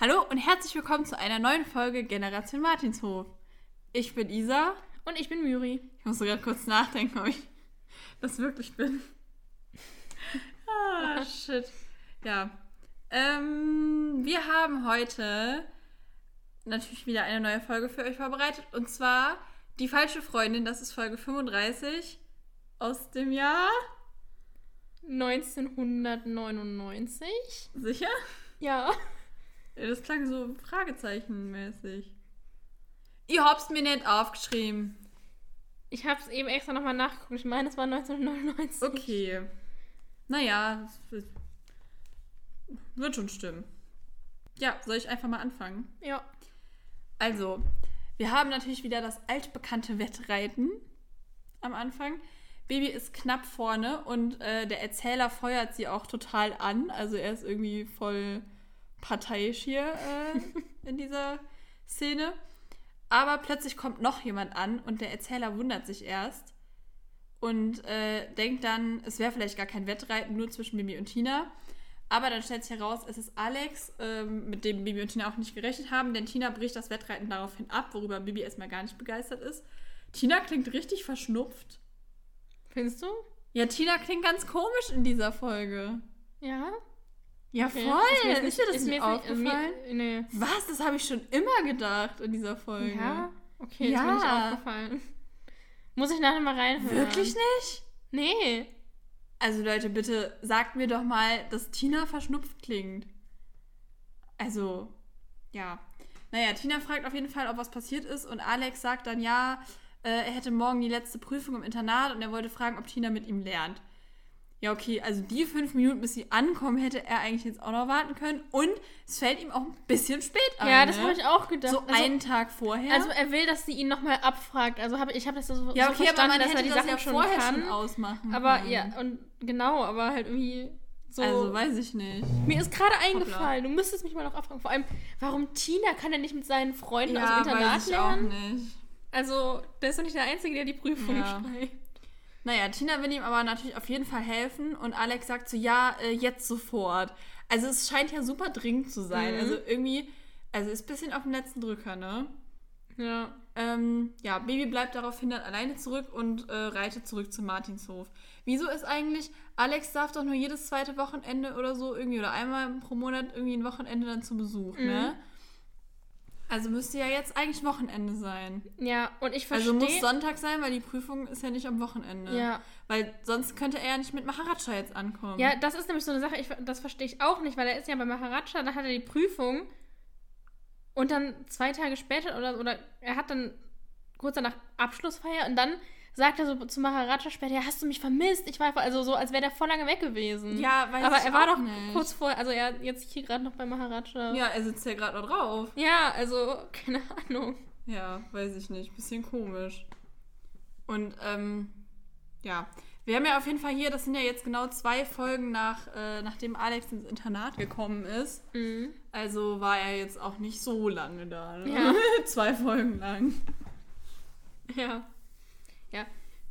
Hallo und herzlich willkommen zu einer neuen Folge Generation Martinshof. Ich bin Isa. Und ich bin Myri. Ich muss sogar kurz nachdenken, ob ich das wirklich bin. ah, shit. Ja. Ähm, wir haben heute natürlich wieder eine neue Folge für euch vorbereitet. Und zwar Die falsche Freundin. Das ist Folge 35 aus dem Jahr. 1999. Sicher? Ja. Das klang so Fragezeichenmäßig. Ihr habt's mir nicht aufgeschrieben. Ich habe es eben extra nochmal nachgeguckt. Ich meine, es war 1999. Okay. Naja, wird schon stimmen. Ja, soll ich einfach mal anfangen? Ja. Also, wir haben natürlich wieder das altbekannte Wettreiten am Anfang. Baby ist knapp vorne und äh, der Erzähler feuert sie auch total an. Also er ist irgendwie voll parteiisch hier äh, in dieser Szene. Aber plötzlich kommt noch jemand an und der Erzähler wundert sich erst und äh, denkt dann, es wäre vielleicht gar kein Wettreiten, nur zwischen Bibi und Tina. Aber dann stellt sich heraus, es ist Alex, ähm, mit dem Bibi und Tina auch nicht gerechnet haben, denn Tina bricht das Wettreiten daraufhin ab, worüber Bibi erstmal gar nicht begeistert ist. Tina klingt richtig verschnupft. Findest du? Ja, Tina klingt ganz komisch in dieser Folge. Ja. Ja, voll. Ist mir jetzt Ist ist nicht mir aufgefallen? Mir, nee. Was? Das habe ich schon immer gedacht in dieser Folge. Ja? Okay, Ja. ist mir nicht aufgefallen. Muss ich nachher mal reinhören. Wirklich nicht? Nee. Also Leute, bitte sagt mir doch mal, dass Tina verschnupft klingt. Also, ja. Naja, Tina fragt auf jeden Fall, ob was passiert ist und Alex sagt dann, ja, äh, er hätte morgen die letzte Prüfung im Internat und er wollte fragen, ob Tina mit ihm lernt. Ja, okay, also die fünf Minuten, bis sie ankommen, hätte er eigentlich jetzt auch noch warten können und es fällt ihm auch ein bisschen spät an. Ja, das ne? habe ich auch gedacht. So also, einen Tag vorher. also er will, dass sie ihn nochmal abfragt. Also hab, ich habe das so, ja, so okay, verstanden, aber dass hätte er die das Sachen ja schon vorher kann. schon ausmachen aber können. ja, und genau, aber halt irgendwie so. Also, weiß ich nicht. Mir ist gerade eingefallen, du müsstest mich mal noch abfragen. Vor allem, warum Tina kann er nicht mit seinen Freunden aus dem Internat weiß ich auch lernen? nicht. Also, der ist doch nicht der Einzige, der die Prüfung Ja. schreibt. Naja, Tina will ihm aber natürlich auf jeden Fall helfen und Alex sagt so, ja, äh, jetzt sofort. Also es scheint ja super dringend zu sein. Mhm. Also irgendwie, also ist ein bisschen auf dem letzten Drücker, ne? Ja. Ähm, ja, Baby bleibt daraufhin dann alleine zurück und äh, reitet zurück zum Martinshof. Wieso ist eigentlich, Alex darf doch nur jedes zweite Wochenende oder so irgendwie oder einmal pro Monat irgendwie ein Wochenende dann zu Besuch, Mhm. ne? Also müsste ja jetzt eigentlich Wochenende sein. Ja, und ich Also verstehe. muss Sonntag sein, weil die Prüfung ist ja nicht am Wochenende. Ja. Weil sonst könnte er ja nicht mit Maharaja jetzt ankommen. Ja, das ist nämlich so eine Sache, ich, das verstehe ich auch nicht, weil er ist ja bei Maharaja, da hat er die Prüfung und dann zwei Tage später oder, oder er hat dann kurz danach Abschlussfeier und dann sagt er so zu Maharaja später, ja, hast du mich vermisst? Ich war einfach, also so, als wäre der voll lange weg gewesen. Ja, weiß Aber er war doch nicht. kurz vor, also er jetzt hier gerade noch bei Maharaja. Ja, er sitzt ja gerade noch drauf. Ja, also, keine Ahnung. Ja, weiß ich nicht. Bisschen komisch. Und, ähm, ja. Wir haben ja auf jeden Fall hier, das sind ja jetzt genau zwei Folgen nach, äh, nachdem Alex ins Internat gekommen ist. Mhm. Also war er jetzt auch nicht so lange da. Ne? Ja. zwei Folgen lang. Ja. Ja.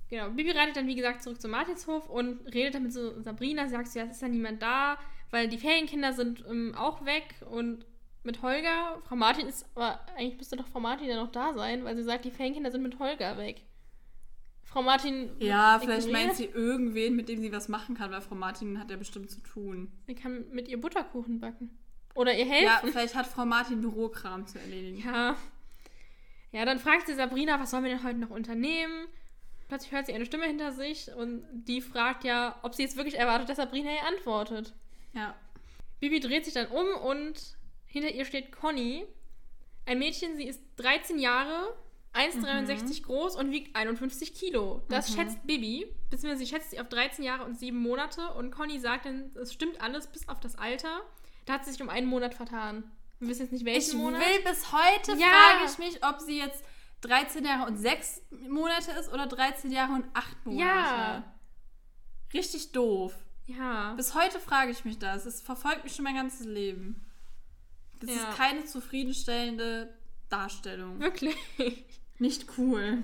Genau. Bibi reitet dann, wie gesagt, zurück zum Martinshof und redet dann mit so Sabrina. Sie sagt so, ja, es ist ja niemand da, weil die Ferienkinder sind ähm, auch weg und mit Holger. Frau Martin ist, aber eigentlich müsste doch Frau Martin ja noch da sein, weil sie sagt, die Ferienkinder sind mit Holger weg. Frau Martin. Ja, vielleicht meint sie irgendwen, mit dem sie was machen kann, weil Frau Martin hat ja bestimmt zu tun. Sie kann mit ihr Butterkuchen backen. Oder ihr Ja, helfen. vielleicht hat Frau Martin Bürokram zu erledigen. Ja. Ja, dann fragt sie Sabrina, was sollen wir denn heute noch unternehmen? Plötzlich hört sie eine Stimme hinter sich und die fragt ja, ob sie jetzt wirklich erwartet, dass Sabrina ihr antwortet. Ja. Bibi dreht sich dann um und hinter ihr steht Conny. Ein Mädchen, sie ist 13 Jahre, 1,63 groß und wiegt 51 Kilo. Das schätzt Bibi, beziehungsweise sie schätzt sie auf 13 Jahre und 7 Monate und Conny sagt dann, es stimmt alles bis auf das Alter. Da hat sie sich um einen Monat vertan. Wir wissen jetzt nicht, welchen Ich Monat. will bis heute Ja. frage ich mich, ob sie jetzt 13 Jahre und 6 Monate ist oder 13 Jahre und 8 Monate. Ja. Richtig doof. Ja. Bis heute frage ich mich das. Es verfolgt mich schon mein ganzes Leben. Das Ja. ist keine zufriedenstellende Darstellung. Wirklich. Nicht cool.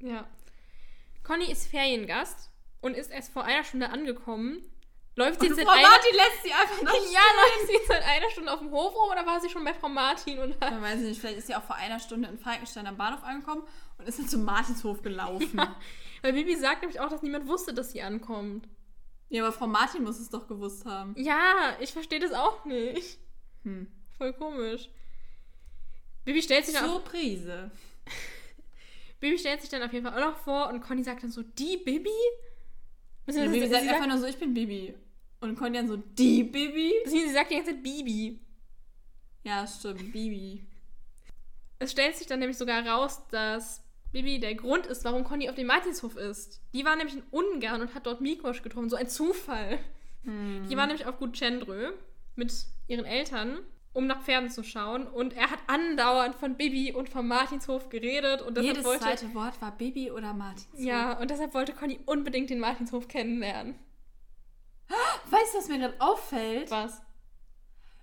Ja. Conny ist Feriengast und ist erst vor einer Stunde angekommen. Läuft sie Und jetzt Frau seit einer, Martin lässt sie einfach noch ja, läuft sie jetzt seit einer Stunde auf dem Hof rum oder war sie schon bei Frau Martin? Oder? Man weiß nicht, vielleicht ist sie auch vor einer Stunde in Falkenstein am Bahnhof angekommen und ist dann zum Martinshof gelaufen. Ja. Weil Bibi sagt nämlich auch, dass niemand wusste, dass sie ankommt. aber Frau Martin muss es doch gewusst haben. Ja, ich verstehe das auch nicht. Hm. Voll komisch. Bibi stellt sich dann auf, Surprise. Bibi stellt sich dann auf jeden Fall auch noch vor und Conny sagt dann so, die Bibi? Ja, Bibi sagt einfach nur so, ich bin Bibi. Und Conny dann so, die Bibi? sie sagt die ganze Zeit Bibi. Ja, stimmt, Bibi. Es stellt sich dann nämlich sogar raus, dass Bibi der Grund ist, warum Conny auf dem Martinshof ist. Die war nämlich in Ungarn und hat dort Mikosch getroffen. So ein Zufall. Hm. Die war nämlich auf Gut Cendrö mit ihren Eltern, um nach Pferden zu schauen. Und er hat andauernd von Bibi und vom Martinshof geredet. Und deshalb Jedes wollte, zweite Wort war Bibi oder Martin. Ja, und deshalb wollte Conny unbedingt den Martinshof kennenlernen. Weißt du, was mir gerade auffällt? Was?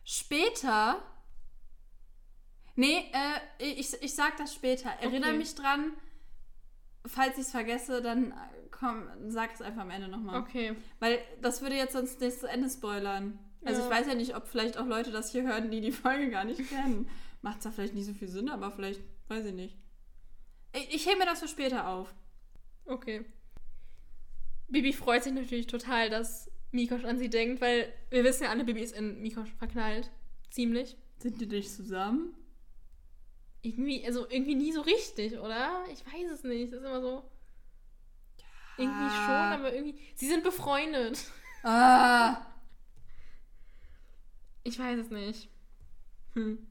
Später. Nee, äh, ich, ich sag das später. Erinnere Okay. mich dran. Falls ich es vergesse, dann äh, komm, sag es einfach am Ende nochmal. Okay. Weil das würde jetzt sonst nicht zu Ende spoilern. Also Ja. ich weiß ja nicht, ob vielleicht auch Leute das hier hören, die die Folge gar nicht kennen. Macht zwar vielleicht nicht so viel Sinn, aber vielleicht, weiß ich nicht. Ich, ich hebe mir das für später auf. Okay. Bibi freut sich natürlich total, dass Mikosch an sie denkt, weil wir wissen ja alle, Bibi ist in Mikosch verknallt. Ziemlich. Sind die nicht zusammen? Irgendwie, also irgendwie nie so richtig, oder? Ich weiß es nicht. Das ist immer so. Irgendwie Ja. schon, aber irgendwie. Sie sind befreundet. Ah. Ich weiß es nicht. Hm.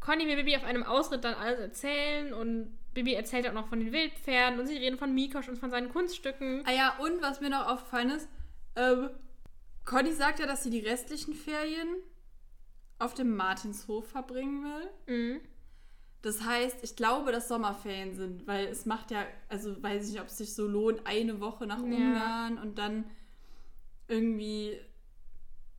Conny will Bibi auf einem Ausritt dann alles erzählen und Bibi erzählt auch noch von den Wildpferden und sie reden von Mikosch und von seinen Kunststücken. Ah ja, und was mir noch aufgefallen ist, ähm, Conny sagt ja, dass sie die restlichen Ferien auf dem Martinshof verbringen will. Mhm. Das heißt, ich glaube, dass Sommerferien sind, weil es macht ja, also weiß ich nicht, ob es sich so lohnt, eine Woche nach Ja. Ungarn und dann irgendwie,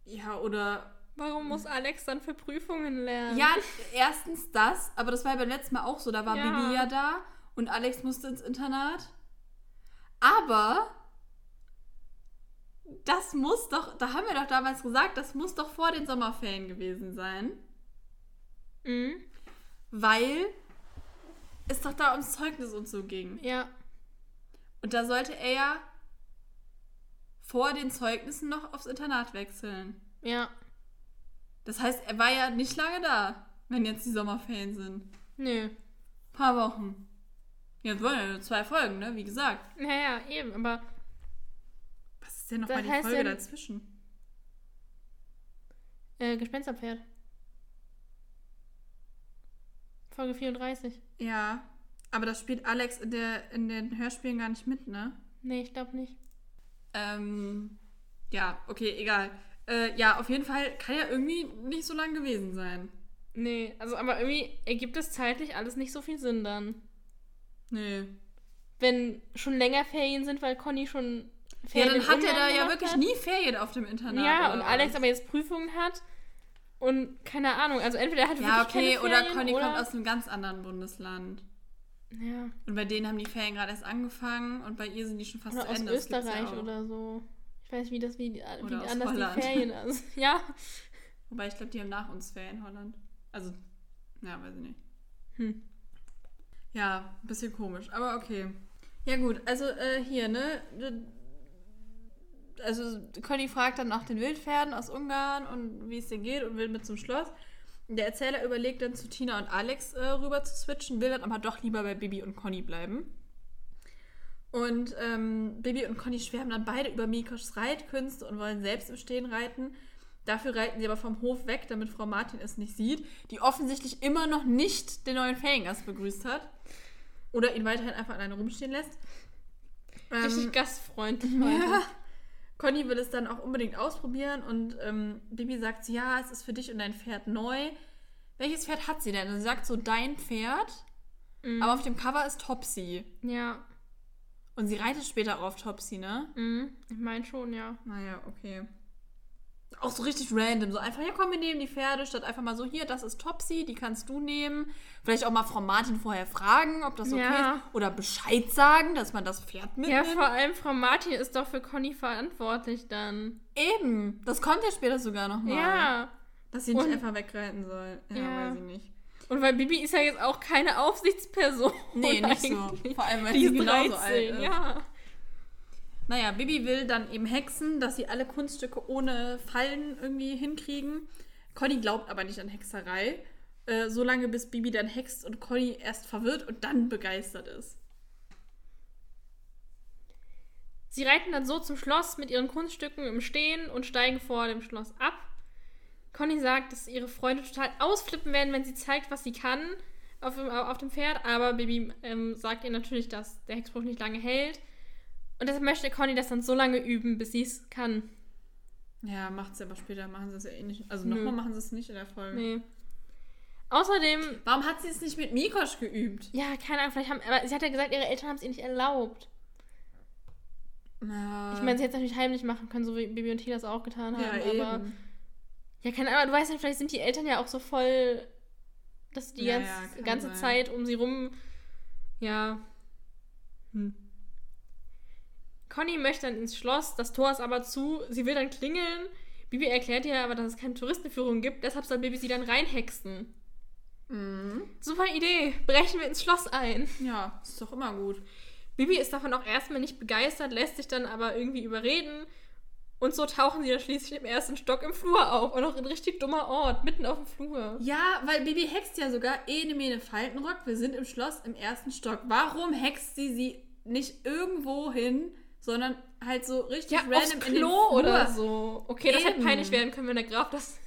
ja, oder. Warum muss Alex dann für Prüfungen lernen? Ja, erstens das, aber das war ja beim letzten Mal auch so, da war Ja. Bibi ja da und Alex musste ins Internat. Aber das muss doch, da haben wir doch damals gesagt, das muss doch vor den Sommerferien gewesen sein. Mhm. Weil es doch da ums Zeugnis und so ging. Ja. Und da sollte er ja vor den Zeugnissen noch aufs Internat wechseln. Ja. Das heißt, er war ja nicht lange da, wenn jetzt die Sommerferien sind. Nö. paar Wochen. Jetzt wollen wir nur zwei Folgen, ne? Wie gesagt. Naja, eben, aber Was ist denn noch Das mal die Folge ja- dazwischen? äh, Gespensterpferd. Folge 34. Ja. Aber das spielt Alex in, der, in den Hörspielen gar nicht mit, ne? Nee, ich glaube nicht. Ähm, ja, okay, egal. Äh, ja, auf jeden Fall kann ja irgendwie nicht so lang gewesen sein. Nee, also aber irgendwie ergibt es zeitlich alles nicht so viel Sinn dann. Nee. Wenn schon länger Ferien sind, weil Conny schon Ja, Ferien dann in hat er da ja wirklich hat. nie Ferien auf dem Internat. Ja, und was? Alex aber jetzt Prüfungen hat und keine Ahnung, also entweder er hat Ja, wirklich okay, oder Ferien, Conny oder kommt aus einem ganz anderen Bundesland. ja, Und bei denen haben die Ferien gerade erst angefangen und bei ihr sind die schon fast oder zu aus Ende. Das ja Österreich auch. oder so. Ich weiß, wie das wie, wie anders Holland. die Ferien ist. Ja. Wobei ich glaube, die haben nach uns Ferien in Holland. Also, ja, weiß ich nicht. Hm. Ja, ein bisschen komisch, aber okay. Ja gut, also äh, hier, ne? Also Conny fragt dann nach den Wildpferden aus Ungarn und wie es denen geht und will mit zum Schloss. Der Erzähler überlegt dann zu Tina und Alex äh, rüber zu switchen, will dann aber doch lieber bei Bibi und Conny bleiben. Und ähm, Bibi und Conny schwärmen dann beide über Mikoschs Reitkünste und wollen selbst im Stehen reiten. Dafür reiten sie aber vom Hof weg, damit Frau Martin es nicht sieht, die offensichtlich immer noch nicht den neuen Feriengast begrüßt hat. Oder ihn weiterhin einfach alleine rumstehen lässt. Richtig Ähm, gastfreundlich. ja. Conny will es dann auch unbedingt ausprobieren und ähm, Bibi sagt, ja, es ist für dich und dein Pferd neu. Welches Pferd hat sie denn? Und sie sagt so, dein Pferd, Mhm. aber auf dem Cover ist Topsy. Ja. Und sie reitet später auch auf Topsy, ne? Mhm. Ich meine schon, ja. Naja, okay. Auch so richtig random. So einfach, ja komm, wir nehmen die Pferde, statt einfach mal so, hier, das ist Topsy, die kannst du nehmen. Vielleicht auch mal Frau Martin vorher fragen, ob das okay Ja. ist. Oder Bescheid sagen, dass man das Pferd Ja, mitnimmt. vor allem Frau Martin ist doch für Conny verantwortlich dann. Eben. Das kommt ja später sogar nochmal. Ja. Dass sie nicht Und- einfach wegreiten soll. Ja, Ja. weiß ich nicht. Und weil Bibi ist ja jetzt auch keine Aufsichtsperson. Nee, nicht so. eigentlich. Vor allem, weil Die sie ist genauso 13, alt ist. ja. Naja, Bibi will dann eben hexen, dass sie alle Kunststücke ohne Fallen irgendwie hinkriegen. Conny glaubt aber nicht an Hexerei. Äh, so lange, bis Bibi dann hext und Conny erst verwirrt und dann begeistert ist. Sie reiten dann so zum Schloss mit ihren Kunststücken im Stehen und steigen vor dem Schloss ab. Conny sagt, dass ihre Freunde total ausflippen werden, wenn sie zeigt, was sie kann auf dem, auf dem Pferd. Aber Bibi ähm, sagt ihr natürlich, dass der Hexspruch nicht lange hält. Und deshalb möchte Conny das dann so lange üben, bis sie es kann. Ja, macht sie aber später, machen sie es ja eh nicht. Also nochmal machen sie es nicht in der Folge. Nee. Außerdem, Warum hat sie es nicht mit Mikosch geübt? ja, keine Ahnung, vielleicht haben, aber sie hat ja gesagt, ihre Eltern haben es ihr nicht erlaubt. Ja, Ich meine, sie hätte es natürlich heimlich machen können, so wie Bibi und Tia das auch getan ja, haben. eben. Ja, keine Ahnung, du weißt ja, vielleicht sind die Eltern ja auch so voll, dass die Ja, ganz, ja, ganze sein. Zeit um sie rum. Ja. Hm. Conny möchte dann ins Schloss, das Tor ist aber zu, sie will dann klingeln. Bibi erklärt ihr aber, dass es keine Touristenführung gibt, deshalb soll Bibi sie dann reinhexen. Mhm. Super Idee, brechen wir ins Schloss ein. Ja, ist doch immer gut. Bibi ist davon auch erstmal nicht begeistert, lässt sich dann aber irgendwie überreden. Und so tauchen sie dann schließlich im ersten Stock im Flur auf. Und auch ein richtig dummer Ort, mitten auf dem Flur. Ja, weil Bibi hext ja sogar Ene Mene Faltenrock. Wir sind im Schloss im ersten Stock. Warum hext sie sie nicht irgendwo hin, sondern halt so richtig Ja, random aufs in den Klo oder so. Okay, das hätte Eben. peinlich werden können, wenn der Graf das...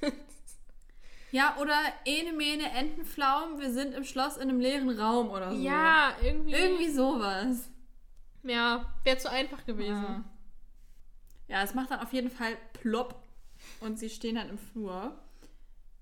Ja, oder Ene Mene Entenflaum, wir sind im Schloss in einem leeren Raum oder so. ja, irgendwie... Irgendwie sowas. Ja, wäre zu einfach gewesen. Ja. Ja, es macht dann auf jeden Fall plopp und sie stehen dann im Flur.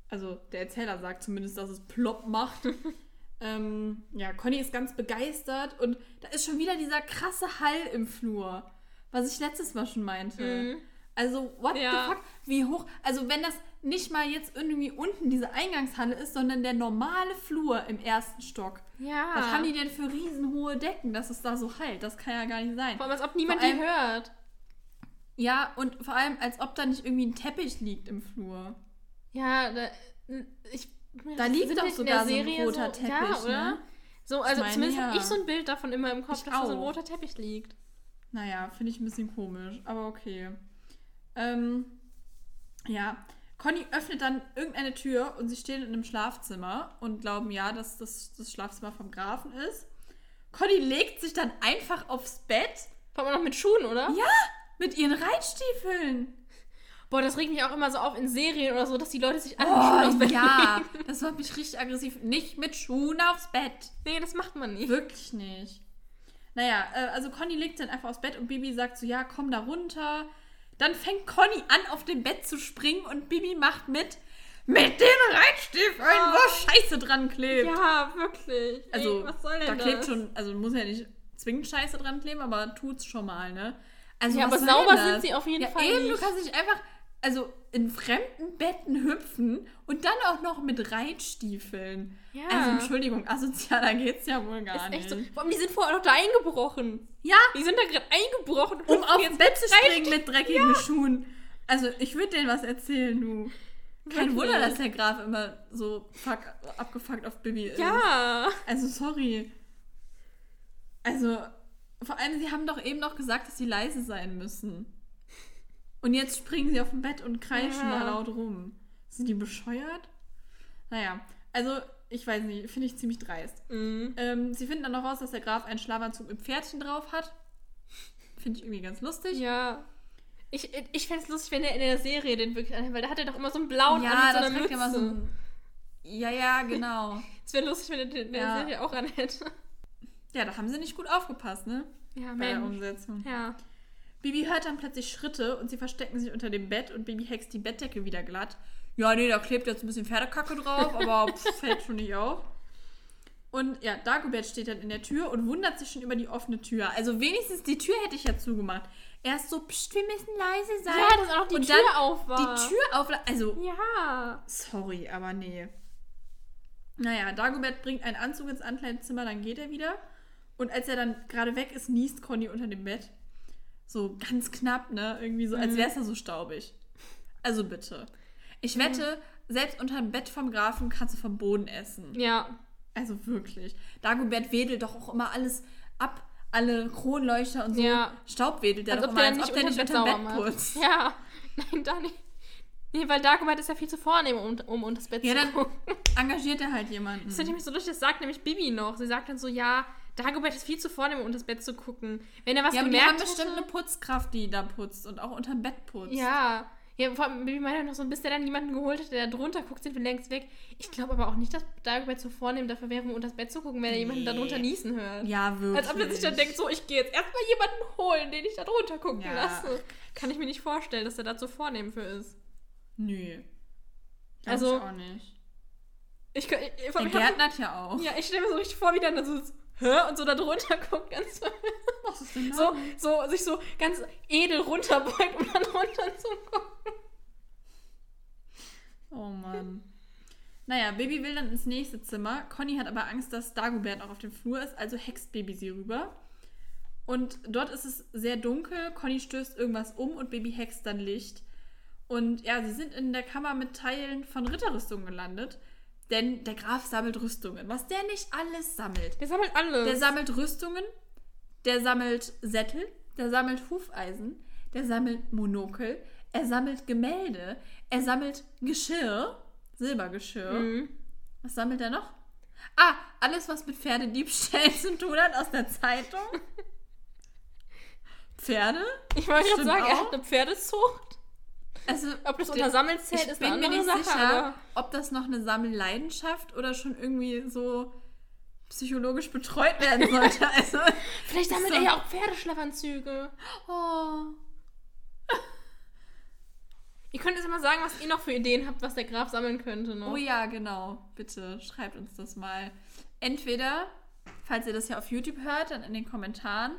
Also der Erzähler sagt zumindest, dass es plopp macht. ähm, ja, Conny ist ganz begeistert und da ist schon wieder dieser krasse Hall im Flur, was ich letztes Mal schon meinte. Mhm. Also, what Ja. the fuck? Wie hoch? Also, wenn das nicht mal jetzt irgendwie unten diese Eingangshalle ist, sondern der normale Flur im ersten Stock. Ja. Was haben die denn für riesenhohe Decken, dass es da so halt? Das kann ja gar nicht sein. Vor allem, als ob niemand Vor die allem- hört. Ja, und vor allem, als ob da nicht irgendwie ein Teppich liegt im Flur. Ja, da, ich, Da liegt doch in sogar so ein roter Ja, Teppich, oder? ne? So, also meine, zumindest ja. habe ich so ein Bild davon immer im Kopf, Ich dass da so ein auch. roter Teppich liegt. Naja, finde ich ein bisschen komisch, aber okay. Ähm, ja, Conny öffnet dann irgendeine Tür und sie stehen in einem Schlafzimmer und glauben ja, dass das das Schlafzimmer vom Grafen ist. Conny legt sich dann einfach aufs Bett. Vor allem noch mit Schuhen, oder? Ja, mit ihren Reitstiefeln. Boah, das regt mich auch immer so auf in Serien oder so, dass die Leute sich alle mit Schuhen Oh, aufs Bett ja, legen. das macht mich richtig aggressiv. Nicht mit Schuhen aufs Bett. Nee, das macht man nicht. Wirklich nicht. Naja, äh, also Conny legt dann einfach aufs Bett und Bibi sagt so, ja, komm da runter. Dann fängt Conny an, auf dem Bett zu springen und Bibi macht mit, mit den Reitstiefeln, wo Scheiße dran klebt. Ja, wirklich. also, Ey, was soll denn da das? klebt schon, also muss ja nicht zwingend Scheiße dran kleben, aber tut's schon mal, ne? Also, Ja, aber sauber denn sind das? sie auf jeden ja, Fall eben, nicht. du kannst nicht einfach, also in fremden Betten hüpfen und dann auch noch mit Reitstiefeln. Ja. Also, Entschuldigung, asozialer geht's ja wohl gar ist nicht. so. Vor allem, die sind vorher noch da eingebrochen. Ja, Die sind da gerade eingebrochen. um aufs jetzt Bett zu springen mit dreckigen Schuhen. Also, ich würde denen was erzählen, du. Kein. Wunder, dass der Graf immer so fuck, abgefuckt auf Bibi ist. Ja. Also, sorry. Also, vor allem, sie haben doch eben noch gesagt, dass sie leise sein müssen. Und jetzt springen sie auf dem Bett und kreischen Ja. da laut rum. Sind die bescheuert? Naja, also, ich weiß nicht, finde ich ziemlich dreist. Mhm. Ähm, sie finden dann noch raus, dass der Graf einen Schlafanzug mit Pferdchen drauf hat. Finde ich irgendwie ganz lustig. Ja. Ich, ich fände es lustig, wenn er in der Serie den wirklich anhat, weil da hat er doch immer so einen blauen ja, an mit so das einer Mütze. immer so ein... Ja, ja, genau. Es wäre lustig, wenn er den in der Ja. Serie auch anhätte. Ja, da haben sie nicht gut aufgepasst, ne? Ja, Bei der Mensch. Umsetzung. Ja. Bibi hört dann plötzlich Schritte und sie verstecken sich unter dem Bett und Bibi hext die Bettdecke wieder glatt. Ja, nee, da klebt jetzt ein bisschen Pferdekacke drauf, aber pff, fällt schon nicht auf. Und ja, Dagobert steht dann in der Tür und wundert sich schon über die offene Tür. Also wenigstens die Tür hätte ich ja zugemacht. Erst so, pst, wir müssen leise sein. Ja, dass auch die und Tür dann auf war. Die Tür auf. Also, Ja. sorry, aber nee. Naja, Dagobert bringt einen Anzug ins Ankleidezimmer, dann geht er wieder. Und als er dann gerade weg ist, niest Conny unter dem Bett. So ganz knapp, ne? Irgendwie so, als Mhm. wäre es da so staubig. Also bitte. Ich wette, selbst unter dem Bett vom Grafen kannst du vom Boden essen. Ja. Also wirklich. Dagobert wedelt doch auch immer alles ab. Alle Kronleuchter und so. Ja. Staub wedelt der Als doch immer, als nicht ob der nicht unter Bett putzt. Ja. Nein, da nicht. Nee, weil Dagobert ist ja viel zu vornehm, um, um unter das Bett Ja, zu dann gucken. engagiert er halt jemanden. Das ich nämlich so lustig, das sagt nämlich Bibi noch. Sie sagt dann so, ja, Dagobert ist viel zu vornehm, um unter das Bett zu gucken. Wenn er was ja, aber die gemerkt haben bestimmt eine Putzkraft, die da putzt und auch unterm Bett putzt. Ja. Ja, vor allem, Bibi meinte noch so, bis der dann jemanden geholt hat, der da drunter guckt, sind wir längst weg. Ich glaube aber auch nicht, dass Dagobert so vornehm dafür wäre, um unter das Bett zu gucken, wenn er jemanden Nee. da drunter niesen hört. Ja, wirklich. Als ob er sich dann denkt, so, ich gehe jetzt erstmal jemanden holen, den ich da drunter gucken Ja. lasse. Kann ich mir nicht vorstellen, dass er da so vornehm für ist. Nö. Glaub Also- ich auch nicht. Ich, ich, ich, Der hab- gärtnert ja auch. Ja, ich stelle mir so richtig vor, wie dann so, hä? Und so da drunter guckt, ganz Was ist denn so, so, sich so ganz edel runterbeugt, um dann runter zu gucken. Oh Mann. Naja, Baby will dann ins nächste Zimmer. Conny hat aber Angst, dass Dagobert noch auf dem Flur ist, also hext Baby sie rüber. Und dort ist es sehr dunkel. Conny stößt irgendwas um und Baby hext dann Licht. Und ja, sie sind in der Kammer mit Teilen von Ritterrüstungen gelandet. Denn der Graf sammelt Rüstungen. Was der nicht alles sammelt. Der sammelt alles. Der sammelt Rüstungen, der sammelt Sättel, der sammelt Hufeisen, der sammelt Monokel, er sammelt Gemälde, er sammelt Geschirr, Silbergeschirr. Mhm. Was sammelt er noch? Ah, alles, was mit Pferdediebstählen zu tun hat aus der Zeitung. Pferde? Ich wollte gerade sagen, er auch. hat eine Pferdezucht. Also, Ob das unter Sammeln zählt, ich ist bin eine mir andere nicht Sache. sicher, ob das noch eine Sammelleidenschaft oder schon irgendwie so psychologisch betreut werden sollte. Also, vielleicht sammelt so- er ja auch Pferdeschlafanzüge. oh. Ihr könnt jetzt mal sagen, was ihr noch für Ideen habt, was der Graf sammeln könnte. Ne? Oh ja, genau. Bitte schreibt uns das mal. Entweder, falls ihr das ja auf YouTube hört, dann in den Kommentaren.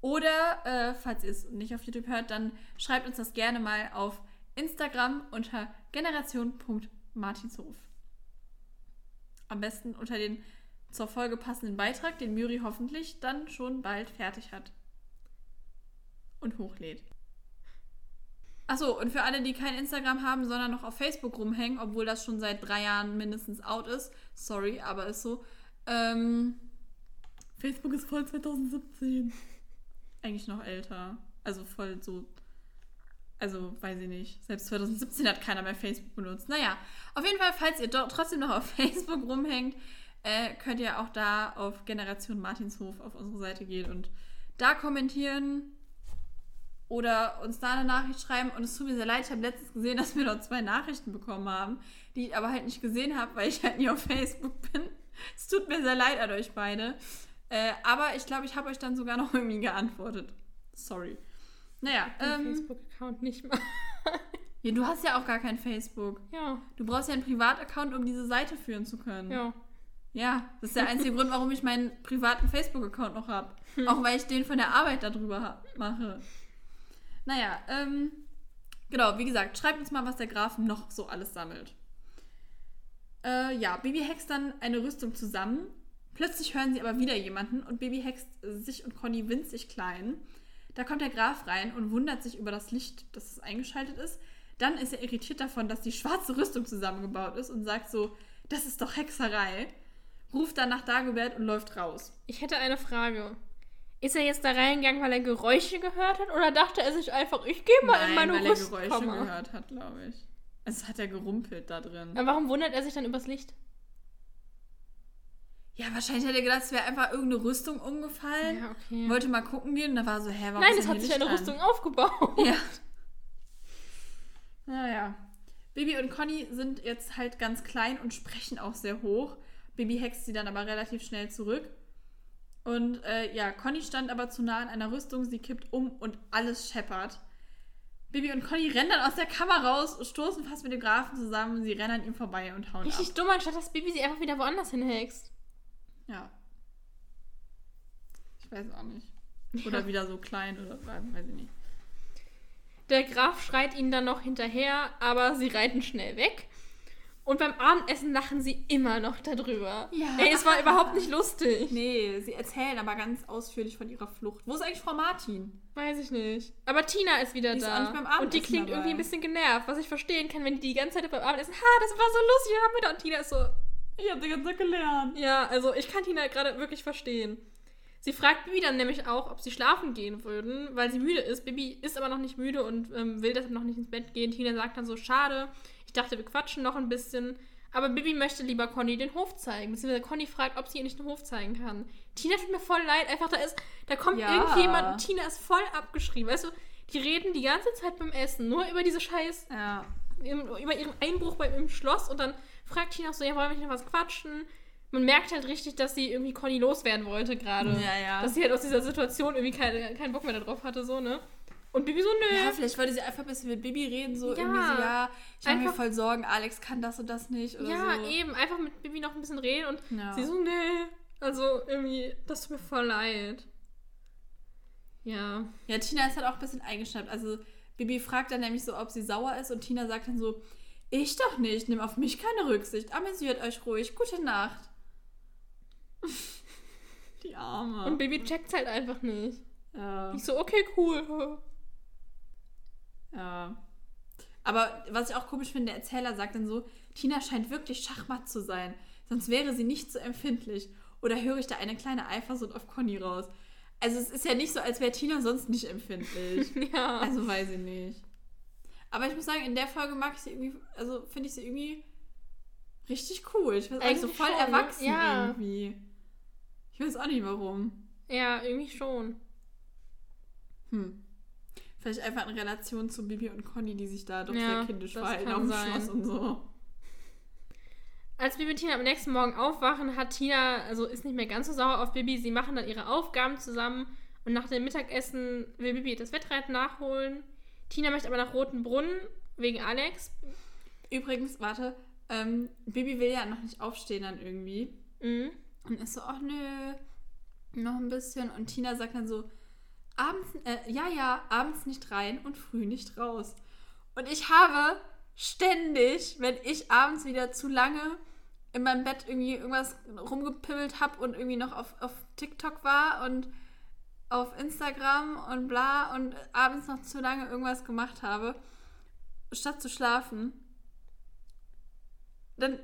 Oder, äh, falls ihr es nicht auf YouTube hört, dann schreibt uns das gerne mal auf Instagram unter generation.martinshof. Am besten unter den zur Folge passenden Beitrag, den Müri hoffentlich dann schon bald fertig hat. Und hochlädt. Achso, und für alle, die kein Instagram haben, sondern noch auf Facebook rumhängen, obwohl das schon seit drei Jahren mindestens out ist, sorry, aber ist so. Ähm, Facebook ist voll 2017. Eigentlich noch älter. Also voll so. Also, weiß ich nicht. Selbst 2017 hat keiner mehr Facebook benutzt. Naja, auf jeden Fall, falls ihr trotzdem noch auf Facebook rumhängt, äh, könnt ihr auch da auf Generation Martinshof auf unsere Seite gehen und da kommentieren oder uns da eine Nachricht schreiben. Und es tut mir sehr leid, ich habe letztens gesehen, dass wir dort zwei Nachrichten bekommen haben, die ich aber halt nicht gesehen habe, weil ich halt nie auf Facebook bin. Es tut mir sehr leid an euch beide. Äh, aber ich glaube, ich habe euch dann sogar noch irgendwie geantwortet. Sorry. Naja, Mein ähm, Facebook-Account nicht mal. ja, du hast ja auch gar kein Facebook. Ja, Du brauchst ja einen Privataccount, um diese Seite führen zu können. ja. Ja, das ist der einzige Grund, warum ich meinen privaten Facebook-Account noch habe. Auch weil ich den von der Arbeit darüber mache. Naja, ähm, genau, wie gesagt, schreibt uns mal, was der Graf noch so alles sammelt. Äh, ja, Baby hext dann eine Rüstung zusammen. Plötzlich hören sie aber wieder jemanden und Baby hext sich und Conny winzig klein. Da kommt der Graf rein und wundert sich über das Licht, dass es eingeschaltet ist. Dann ist er irritiert davon, dass die schwarze Rüstung zusammengebaut ist und sagt so, das ist doch Hexerei. Ruft dann nach Dagobert und läuft raus. Ich hätte eine Frage. Ist er jetzt da reingegangen, weil er Geräusche gehört hat? Oder dachte er sich einfach, ich gehe mal in meine weil er Geräusche Rüstkammer? gehört hat, glaube ich. Also es hat ja gerumpelt da drin. Aber warum wundert er sich dann übers Licht? Ja, wahrscheinlich hat er gedacht, es wäre einfach irgendeine Rüstung umgefallen. Ja, okay. Wollte mal gucken gehen und da war so, hä, warum Nein, es hat sich eine an? Rüstung aufgebaut. Ja. Naja. Bibi und Conny sind jetzt halt ganz klein und sprechen auch sehr hoch. Bibi hext sie dann aber relativ schnell zurück. Und äh, ja, Conny stand aber zu nah an einer Rüstung, sie kippt um und alles scheppert. Bibi und Conny rennen dann aus der Kammer raus, stoßen fast mit dem Grafen zusammen, sie rennen an ihm vorbei und hauen ab. Richtig dumm, anstatt dass Bibi sie einfach wieder woanders hinhext. Ja. Ich weiß auch nicht. Oder wieder so klein oder weiß ich nicht. Der Graf schreit ihnen dann noch hinterher, aber sie reiten schnell weg. Und beim Abendessen lachen sie immer noch darüber. Ja. Ey, es war überhaupt nicht lustig. Nee, sie erzählen aber ganz ausführlich von ihrer Flucht. Wo ist eigentlich Frau Martin? Weiß ich nicht. Aber Tina ist wieder Die ist da. nicht beim und die Abendessen klingt dabei. irgendwie ein bisschen genervt, was ich verstehen kann, wenn die die ganze Zeit beim Abendessen, ha, das war so lustig, dann haben wir da. Und Tina ist so, Ich hab die ganze Zeit gelernt. ja, also ich kann Tina gerade wirklich verstehen. Sie fragt Bibi dann nämlich auch, ob sie schlafen gehen würden, weil sie müde ist. Bibi ist aber noch nicht müde und ähm, will deshalb noch nicht ins Bett gehen. Tina sagt dann so, schade, ich dachte, wir quatschen noch ein bisschen. Aber Bibi möchte lieber Conny den Hof zeigen. Beziehungsweise Conny fragt, ob sie ihr nicht den Hof zeigen kann. Tina tut mir voll leid. Einfach, da ist, da kommt Ja. irgendjemand und Tina ist voll abgeschrieben. Weißt du, die reden die ganze Zeit beim Essen nur über diese scheiß Ja. über ihren Einbruch bei, im Schloss und dann fragt Tina auch so, ja, wollen wir nicht noch was quatschen? Man merkt halt richtig, dass sie irgendwie Conny loswerden wollte gerade. Ja, ja. Dass sie halt aus dieser Situation irgendwie keine, keinen Bock mehr darauf hatte, so, ne? Und Bibi so, nö. Ja, vielleicht wollte sie einfach ein bisschen mit Bibi reden, so Ja. irgendwie so, ja, ich mache mir voll Sorgen, Alex kann das und das nicht oder Ja, so. eben, einfach mit Bibi noch ein bisschen reden und Ja. sie so, nee. Also irgendwie, das tut mir voll leid. Ja. Ja, Tina ist halt auch ein bisschen eingeschnappt. Also Bibi fragt dann nämlich so, ob sie sauer ist und Tina sagt dann so, ich doch nicht, nimm auf mich keine Rücksicht, amüsiert euch ruhig, gute Nacht. Die Arme. Und Bibi checkt's halt einfach nicht. ja. Ich so, okay, cool. ja. Aber was ich auch komisch finde, der Erzähler sagt dann so, Tina scheint wirklich schachmatt zu sein, sonst wäre sie nicht so empfindlich. Oder höre ich da eine kleine Eifersucht auf Conny raus? Also es ist ja nicht so, als wäre Tina sonst nicht empfindlich. Ja. Also weiß ich nicht. Aber ich muss sagen, in der Folge mag ich sie irgendwie, also finde ich sie irgendwie richtig cool. Ich weiß auch nicht, so voll schon, erwachsen Ja. irgendwie. Ich weiß auch nicht warum. ja, irgendwie schon. Hm. Vielleicht einfach in Relation zu Bibi und Conny, die sich da doch Ja, sehr kindisch verhalten auf dem sein. Schloss und so. Als Bibi und Tina am nächsten Morgen aufwachen, hat Tina, also ist nicht mehr ganz so sauer auf Bibi. Sie machen dann ihre Aufgaben zusammen und nach dem Mittagessen will Bibi das Wettreiten nachholen. Tina möchte aber nach Roten Brunnen wegen Alex. Übrigens, warte, ähm, Bibi will ja noch nicht aufstehen dann irgendwie. Mhm. Und ist so, ach nö, noch ein bisschen. Und Tina sagt dann so, abends, äh, ja, ja, abends nicht rein und früh nicht raus. Und ich habe ständig, wenn ich abends wieder zu lange in meinem Bett irgendwie irgendwas rumgepimmelt habe und irgendwie noch auf, auf TikTok war und auf Instagram und bla und abends noch zu lange irgendwas gemacht habe, statt zu schlafen, dann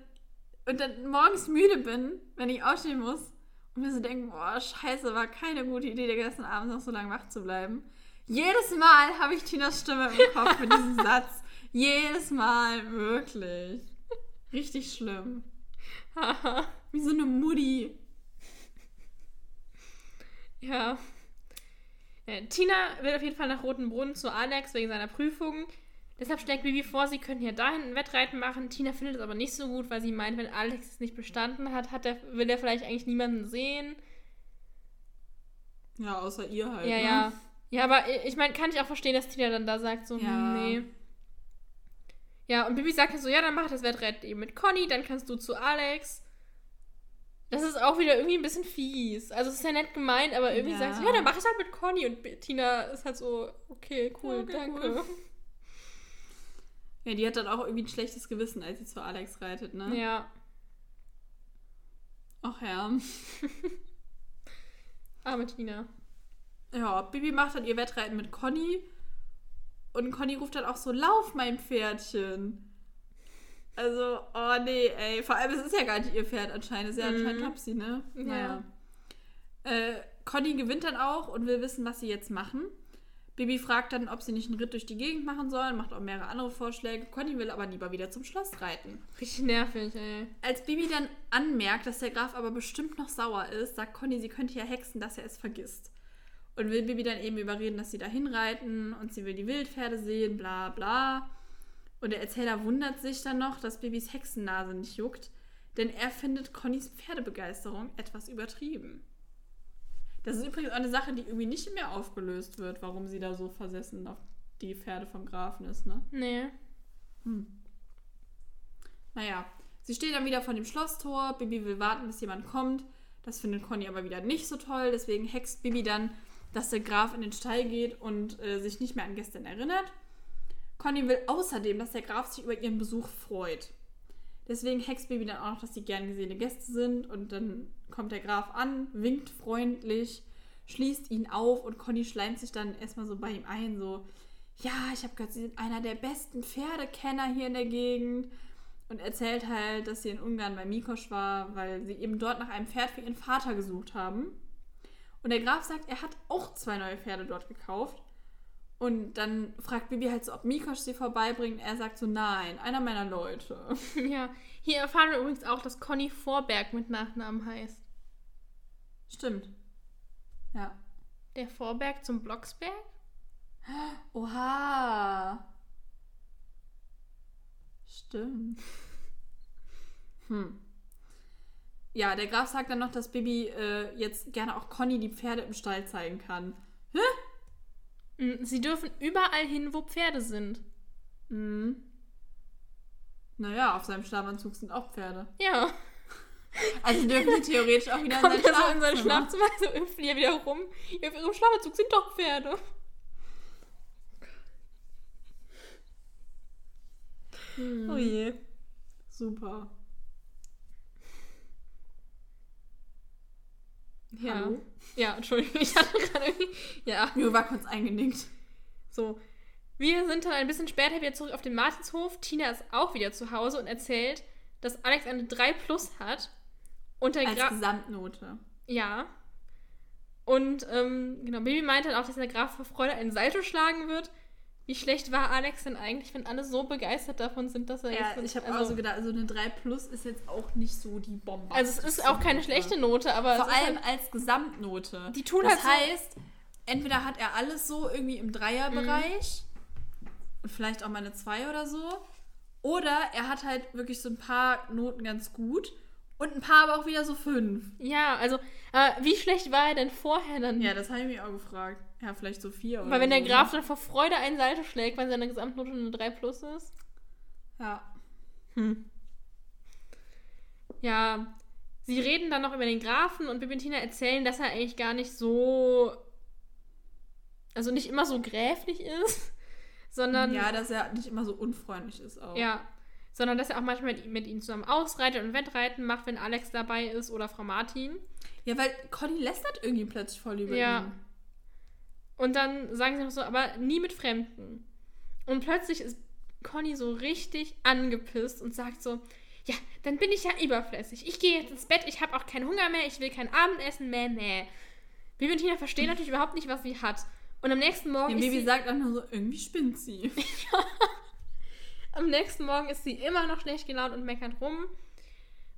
und dann morgens müde bin, wenn ich aufstehen muss und mir so denke, boah, scheiße, war keine gute Idee, den ganzen Abend noch so lange wach zu bleiben. Jedes Mal habe ich Tinas Stimme im Kopf mit diesem Satz. Jedes Mal, wirklich. Richtig schlimm. Wie so eine Mutti. ja. Ja. Tina will auf jeden Fall nach Roten Brunnen zu Alex wegen seiner Prüfung. Deshalb schlägt Bibi vor, sie könnten hier dahin ein Wettreiten machen. Tina findet es aber nicht so gut, weil sie meint, wenn Alex es nicht bestanden hat, hat er, will er vielleicht eigentlich niemanden sehen. Ja, außer ihr halt. Ja, ne? ja. Ja, aber ich meine, kann ich auch verstehen, dass Tina dann da sagt, so, Ja. nee. Ja, und Bibi sagt dann so, ja, dann mach das Wettrennen eben mit Conny, dann kannst du zu Alex. Das ist auch wieder irgendwie ein bisschen fies. Also es ist ja nett gemeint, aber irgendwie Ja. sagt sie, ja, dann mach es halt mit Conny. Und Tina ist halt so, okay, cool, Okay, danke. cool. Ja, die hat dann auch irgendwie ein schlechtes Gewissen, als sie zu Alex reitet, ne? Ja, Ach ja. arme Tina. Ja, Bibi macht dann ihr Wettreiten mit Conny. Und Conny ruft dann auch so, lauf, mein Pferdchen. Also, oh nee, ey. Vor allem, es ist ja gar nicht ihr Pferd anscheinend. Es ist ja Mhm. anscheinend Topsy, ne? Ja. Naja. Äh, Conny gewinnt dann auch und will wissen, was sie jetzt machen. Bibi fragt dann, ob sie nicht einen Ritt durch die Gegend machen sollen, macht auch mehrere andere Vorschläge. Conny will aber lieber wieder zum Schloss reiten. Richtig nervig, ey. Als Bibi dann anmerkt, dass der Graf aber bestimmt noch sauer ist, sagt Conny, sie könnte ja hexen, dass er es vergisst. Und will Bibi dann eben überreden, dass sie dahin reiten und sie will die Wildpferde sehen, bla bla. Und der Erzähler wundert sich dann noch, dass Bibis Hexennase nicht juckt, denn er findet Connys Pferdebegeisterung etwas übertrieben. Das ist übrigens auch eine Sache, die irgendwie nicht mehr aufgelöst wird, warum sie da so versessen auf die Pferde vom Grafen ist, ne? Nee. Naja, sie steht dann wieder vor dem Schlosstor. Bibi will warten, bis jemand kommt. Das findet Conny aber wieder nicht so toll. Deswegen hext Bibi dann, dass der Graf in den Stall geht und äh, sich nicht mehr an gestern erinnert. Conny will außerdem, dass der Graf sich über ihren Besuch freut. Deswegen hext Bibi dann auch noch, dass sie gern gesehene Gäste sind. Und dann kommt der Graf an, winkt freundlich, schließt ihn auf und Conny schleimt sich dann erstmal so bei ihm ein, so, ja, ich habe gehört, Sie sind einer der besten Pferdekenner hier in der Gegend. Und erzählt halt, dass sie in Ungarn bei Mikosch war, weil sie eben dort nach einem Pferd für ihren Vater gesucht haben. Und der Graf sagt, er hat auch zwei neue Pferde dort gekauft. Und dann fragt Bibi halt so, ob Mikosch sie vorbeibringt. Er sagt so, nein, einer meiner Leute. Ja, hier erfahren wir übrigens auch, dass Conny Vorberg mit Nachnamen heißt. Stimmt. Ja. Der Vorberg zum Blocksberg? Oha. Stimmt. Hm. Ja, der Graf sagt dann noch, dass Bibi äh, jetzt gerne auch Conny die Pferde im Stall zeigen kann. Hä? Mm, Sie dürfen überall hin, wo Pferde sind. Hm. Naja, auf seinem Schlafanzug sind auch Pferde. Ja. Also dürfen sie theoretisch auch wieder Kommt in sein er so in sein Schlafzimmer. Schlafzimmer, so hüpfen hier wieder rum. Ja, auf ihrem Schlafanzug sind doch Pferde. Oh je. Super. Ja. Hallo? Ja, Entschuldigung, ich hatte gerade irgendwie. Ja. Mir war kurz eingenickt. So. Wir sind dann ein bisschen später wieder zurück auf den Martinshof. Tina ist auch wieder zu Hause und erzählt, dass Alex eine 3 Plus hat. Und der Als Graf. Gesamtnote. Ja. Und ähm, genau, Baby meinte dann auch, dass der Graf vor Freude einen Salto schlagen wird. Wie schlecht war Alex denn eigentlich, wenn alle so begeistert davon sind, dass er Ja, jetzt. ich habe also, auch so gedacht, also eine 3 Plus ist jetzt auch nicht so die Bombe. also es ist auch keine schlechte Note, aber Vor ist allem halt, als Gesamtnote. Die tun das halt so- heißt, entweder hat er alles so irgendwie im Dreierbereich Mhm. und vielleicht auch mal eine 2 oder so. Oder er hat halt wirklich so ein paar Noten ganz gut und ein paar aber auch wieder so 5. ja, also äh, wie schlecht war er denn vorher dann? Ja, das habe ich mich auch gefragt. Ja, vielleicht so 4 oder Weil wenn so. der Graf dann vor Freude einen Salto schlägt, weil seine Gesamtnote eine 3 plus ist. Ja. Hm. Ja, sie reden dann noch über den Grafen und Bibi und Tina erzählen, dass er eigentlich gar nicht so. Also nicht immer so gräflich ist, sondern. ja, dass er nicht immer so unfreundlich ist auch. ja, sondern dass er auch manchmal mit, mit ihnen zusammen ausreitet und Wettreiten macht, wenn Alex dabei ist oder Frau Martin. Ja, weil Conny lästert irgendwie plötzlich voll über Ja. ihn. Und dann sagen sie noch so, aber nie mit Fremden. Und plötzlich ist Conny so richtig angepisst und sagt so, ja, dann bin ich ja überflüssig. Ich gehe jetzt ins Bett, ich habe auch keinen Hunger mehr, ich will kein Abendessen mehr, nee. Bibi und Tina verstehen natürlich überhaupt nicht, was sie hat. Und am nächsten Morgen Ja, sie, sagt dann nur so, irgendwie spinnt sie. am nächsten Morgen ist sie immer noch schlecht gelaunt und meckert rum.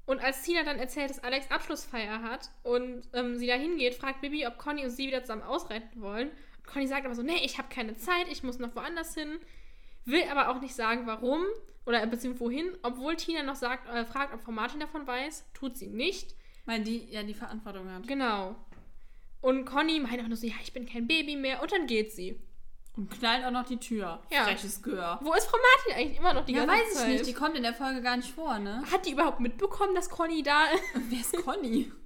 Und als Tina dann erzählt, dass Alex Abschlussfeier hat und ähm, sie da hingeht, fragt Bibi, ob Conny und sie wieder zusammen ausreiten wollen. Conny sagt aber so, nee, ich habe keine Zeit, ich muss noch woanders hin. Will aber auch nicht sagen, warum oder beziehungsweise wohin, obwohl Tina noch sagt, äh, fragt, ob Frau Martin davon weiß. Tut sie nicht. Weil die ja die Verantwortung hat. Genau. Und Conny meint auch nur so, ja, ich bin kein Baby mehr. Und dann geht sie. Und knallt auch noch die Tür. Ja. Freches Gör. Wo ist Frau Martin eigentlich immer noch die Ja, ganze weiß ich Zeit? nicht. Die kommt in der Folge gar nicht vor, ne? Hat die überhaupt mitbekommen, dass Conny da ist? Wer ist Conny?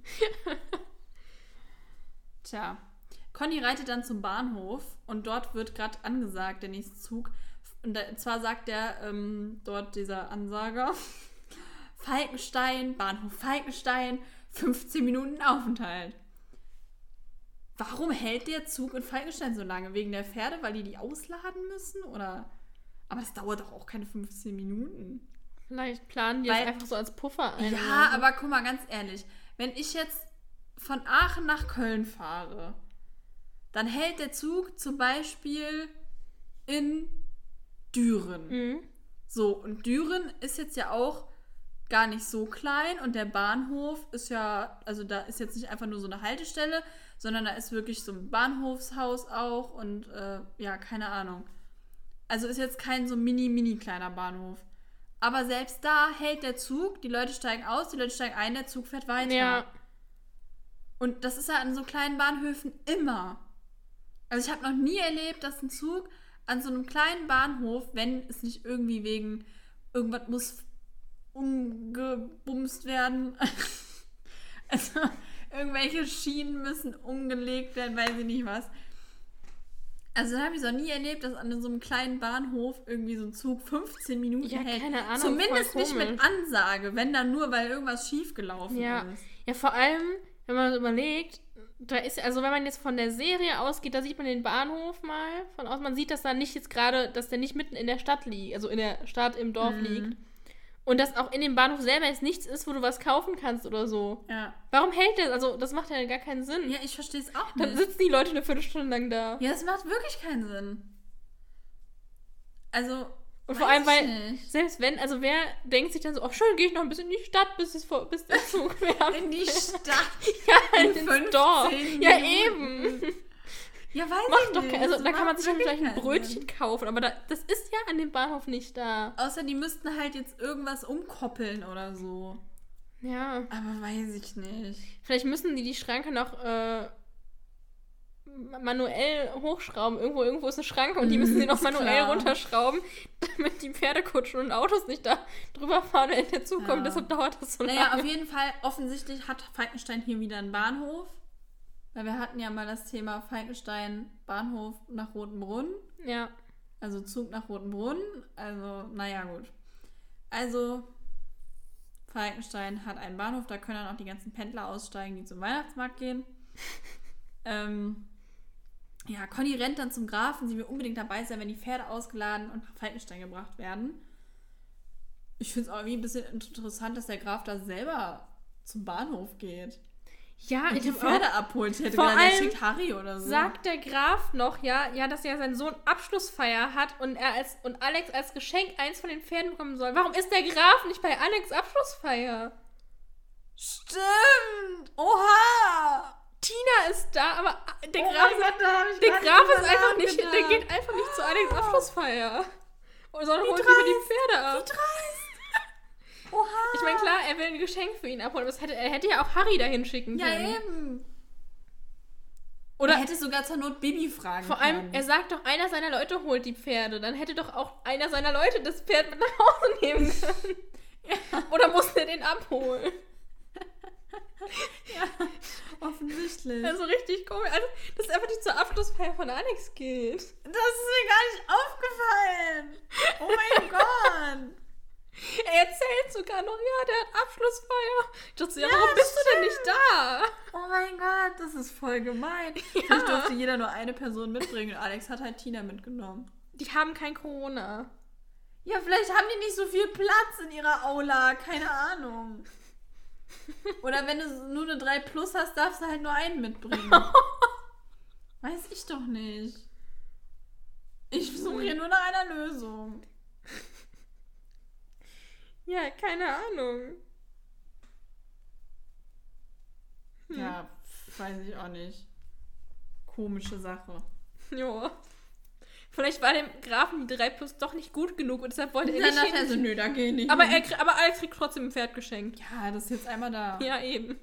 Tja. Conny reitet dann zum Bahnhof und dort wird gerade angesagt, der nächste Zug. Und da, zwar sagt der ähm, dort dieser Ansager, Falkenstein, Bahnhof Falkenstein, 15 Minuten Aufenthalt. Warum hält der Zug in Falkenstein so lange? Wegen der Pferde, weil die die ausladen müssen? Oder? Aber das dauert doch auch keine 15 Minuten. Vielleicht planen die Weil- das einfach so als Puffer ein. Ja, aber guck mal, ganz ehrlich, wenn ich jetzt von Aachen nach Köln fahre, dann hält der Zug zum Beispiel in Düren. Mhm. So, und Düren ist jetzt ja auch gar nicht so klein und der Bahnhof ist ja, also da ist jetzt nicht einfach nur so eine Haltestelle, sondern da ist wirklich so ein Bahnhofshaus auch und äh, ja, keine Ahnung. Also ist jetzt kein so mini, mini kleiner Bahnhof. Aber selbst da hält der Zug, die Leute steigen aus, die Leute steigen ein, der Zug fährt weiter. Ja, Und das ist ja an so kleinen Bahnhöfen immer. Also ich habe noch nie erlebt, dass ein Zug an so einem kleinen Bahnhof, wenn es nicht irgendwie wegen irgendwas muss umgebumst werden. also irgendwelche Schienen müssen umgelegt werden, weiß ich nicht was. Also da habe ich es auch nie erlebt, dass an so einem kleinen Bahnhof irgendwie so ein Zug 15 Minuten Ja, hält. keine Ahnung, Zumindest nicht mit. Ansage, wenn dann nur, weil irgendwas schiefgelaufen Ja. ist. Ja, vor allem, wenn man überlegt, da ist, also wenn man jetzt von der Serie ausgeht, da sieht man den Bahnhof mal von aus. Man sieht, dass da nicht jetzt gerade, dass der nicht mitten in der Stadt liegt, also in der Stadt im Dorf Mhm. liegt. Und dass auch in dem Bahnhof selber jetzt nichts ist, wo du was kaufen kannst oder so. Ja. Warum hält der? Also, das macht ja gar keinen Sinn. Ja, ich verstehe es auch Dann nicht. sitzen die Leute eine Viertelstunde lang da. Ja, es macht wirklich keinen Sinn. Also. Und vor weiß allem, ich weil, nicht. selbst wenn, also wer denkt sich dann so, ach schön, gehe ich noch ein bisschen in die Stadt, bis, es vor, bis der Zug fährt. In die Stadt. ja, in 15 Dorf. Ja, eben. Ja, weiß Macht ich doch nicht. also da kann man sich wirklich vielleicht ein Brötchen kaufen, aber da, das ist ja an dem Bahnhof nicht da. Außer die müssten halt jetzt irgendwas umkoppeln oder so. Ja. Aber weiß ich nicht. Vielleicht müssen die die Schranke noch äh, manuell hochschrauben. Irgendwo, irgendwo ist eine Schranke und die müssen sie noch manuell klar. runterschrauben, damit die Pferdekutschen und Autos nicht da drüber fahren, wenn der Zug Ja. Deshalb dauert das so Naja, lange. auf jeden Fall, offensichtlich hat Falkenstein hier wieder einen Bahnhof. Weil wir hatten ja mal das Thema Falkenstein Bahnhof nach Rotenbrunn. Ja. Also Zug nach Rotenbrunn. Also, naja, gut. Also, Falkenstein hat einen Bahnhof, da können dann auch die ganzen Pendler aussteigen, die zum Weihnachtsmarkt gehen. ähm, ja, Conny rennt dann zum Grafen. Sie will unbedingt dabei sein, wenn die Pferde ausgeladen und nach Falkenstein gebracht werden. Ich finde es auch irgendwie ein bisschen interessant, dass der Graf da selber zum Bahnhof geht. Ja, Und ich die hab auch- Pferde abholt. Ich hätte Vor gedacht, er allem schickt Harry oder so. sagt der Graf noch, ja, ja, dass er sein Sohn Abschlussfeier hat und er als und Alex als Geschenk eins von den Pferden bekommen soll. Warum ist der Graf nicht bei Alex Abschlussfeier? Stimmt! Oha! Tina ist da, aber der Oh Graf, Gott, der Graf ist einfach nicht, der nachgedacht. geht einfach nicht zu Alex Abschlussfeier. Und sondern holt lieber die. Pferde ab. Wie dreist! Oha! Ich meine, klar, er will ein Geschenk für ihn abholen, aber hätte, er hätte ja auch Harry dahin schicken Ja, können. eben. Oder er hätte sogar zur Not Bibi fragen vor allem, können. er sagt doch, einer seiner Leute holt die Pferde. Dann hätte doch auch einer seiner Leute das Pferd mit nach Hause nehmen können. Oder musste er den abholen? Ja, offensichtlich. Also richtig komisch. Also, dass einfach nicht zur Abschlussfeier von Alex geht. das ist mir gar nicht aufgefallen. Oh mein Gott. Er erzählt sogar noch, ja, der hat Abschlussfeier. Ich dachte, ja, Ja, warum bist du denn nicht da? Oh mein Gott, das ist voll gemein. Vielleicht durfte jeder nur eine Person mitbringen. Alex hat halt Tina mitgenommen. Die haben kein Corona. Ja, vielleicht haben die nicht so viel Platz in ihrer Aula. Keine Ahnung. Oder wenn du nur eine 3 Plus hast, darfst du halt nur einen mitbringen. Weiß ich doch nicht. Ich suche hier nur nach einer Lösung. Ja, keine Ahnung. Hm. Ja, weiß ich auch nicht. Komische Sache. Ja. Vielleicht war dem Grafen die 3 Plus doch nicht gut genug und deshalb wollte er Dann nicht er so, hin. nö, da geh ich nicht. Aber, hin. er, aber Alex kriegt trotzdem ein Pferd geschenkt. Ja, das ist jetzt einmal da. Ja, eben.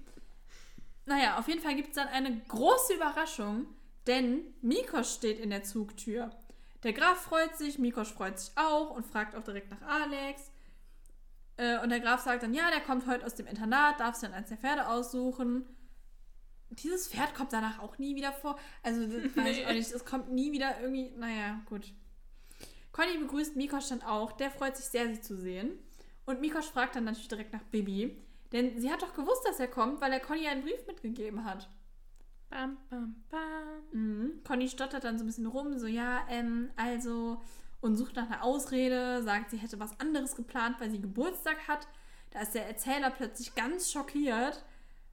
Naja, auf jeden Fall gibt es dann eine große Überraschung, denn Mikos steht in der Zugtür. Der Graf freut sich, Mikos freut sich auch und fragt auch direkt nach Alex. Äh, und der Graf sagt dann, ja, der kommt heute aus dem Internat, darf sich dann eins der Pferde aussuchen. Dieses Pferd kommt danach auch nie wieder vor. Also, das weiß ich auch nicht. Es kommt nie wieder irgendwie. Naja, gut. Conny begrüßt Mikos dann auch. Der freut sich sehr, sie zu sehen. Und Mikos fragt dann natürlich direkt nach Bibi. Denn sie hat doch gewusst, dass er kommt, weil er Conny einen Brief mitgegeben hat. Bam, bam, bam. Mhm. Conny stottert dann so ein bisschen rum, so, ja, ähm, also, und sucht nach einer Ausrede, sagt, sie hätte was anderes geplant, weil sie Geburtstag hat. Da ist der Erzähler plötzlich ganz schockiert,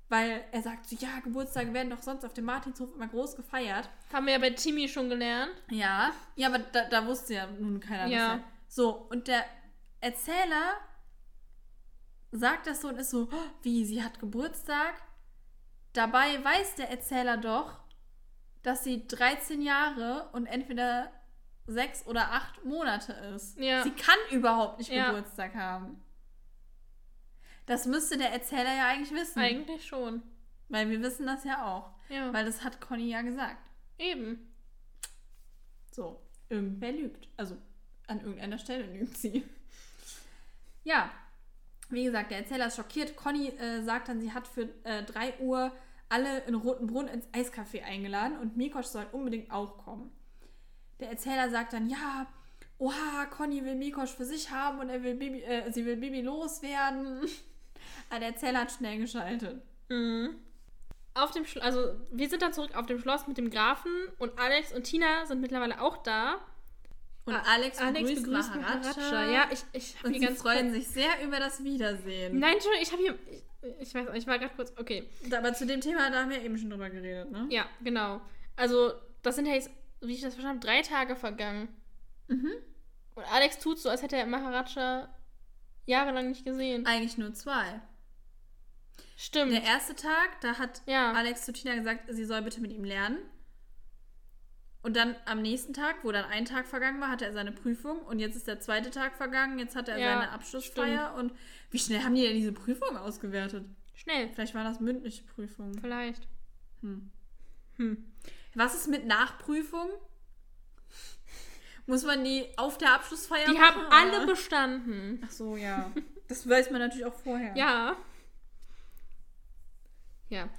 weil er sagt so, ja, Geburtstage werden doch sonst auf dem Martinshof immer groß gefeiert. Haben wir ja bei Timmy schon gelernt. Ja, ja, aber da, da wusste ja nun keiner. Ja. So, und der Erzähler sagt das so und ist so, "Oh, wie, sie hat Geburtstag? Dabei weiß der Erzähler doch, dass sie 13 Jahre und entweder sechs oder acht Monate ist. Ja. Sie kann überhaupt nicht Ja. Geburtstag haben. Das müsste der Erzähler ja eigentlich wissen. Eigentlich schon. Weil wir wissen das ja auch. Ja. Weil das hat Conny ja gesagt. Eben. So, irgendwer lügt. Also an irgendeiner Stelle lügt sie. Ja, wie gesagt, der Erzähler ist schockiert. Conny äh, sagt dann, sie hat für äh, 3 Uhr alle in Rotenbrunn ins Eiscafé eingeladen und Mikosch soll unbedingt auch kommen. Der Erzähler sagt dann, ja, oha, Conny will Mikosch für sich haben und er will Bibi, äh, sie will Bibi loswerden. Aber der Erzähler hat schnell geschaltet. Mhm. Auf dem Schlo also wir sind dann zurück auf dem Schloss mit dem Grafen und Alex und Tina sind mittlerweile auch da. Und Ah, Alex, begrüßt, Maharaja. Ja, ich, ich und hier sie freuen sich sehr über das Wiedersehen. Nein, Entschuldigung, ich habe hier. Ich, ich weiß, ich war gerade kurz. Okay. Aber zu dem Thema, da haben wir eben schon drüber geredet, ne? Ja, genau. Also, das sind ja jetzt, wie ich das verstanden habe, drei Tage vergangen. Mhm. Und Alex tut so, als hätte er Maharaja jahrelang nicht gesehen. Eigentlich nur zwei. Stimmt. Der erste Tag, da hat Ja. Alex zu Tina gesagt, sie soll bitte mit ihm lernen. Und dann am nächsten Tag, wo dann ein Tag vergangen war, hatte er seine Prüfung. Und jetzt ist der zweite Tag vergangen, jetzt hat er Ja, seine Abschlussfeier. Und wie schnell haben die denn diese Prüfung ausgewertet? Schnell. Vielleicht waren das mündliche Prüfungen. Vielleicht. Hm. Hm. Was ist mit Nachprüfung? Muss man die auf der Abschlussfeier Die machen? haben alle oder? bestanden. Ach so, ja. Das weiß man natürlich auch vorher. Ja. Ja.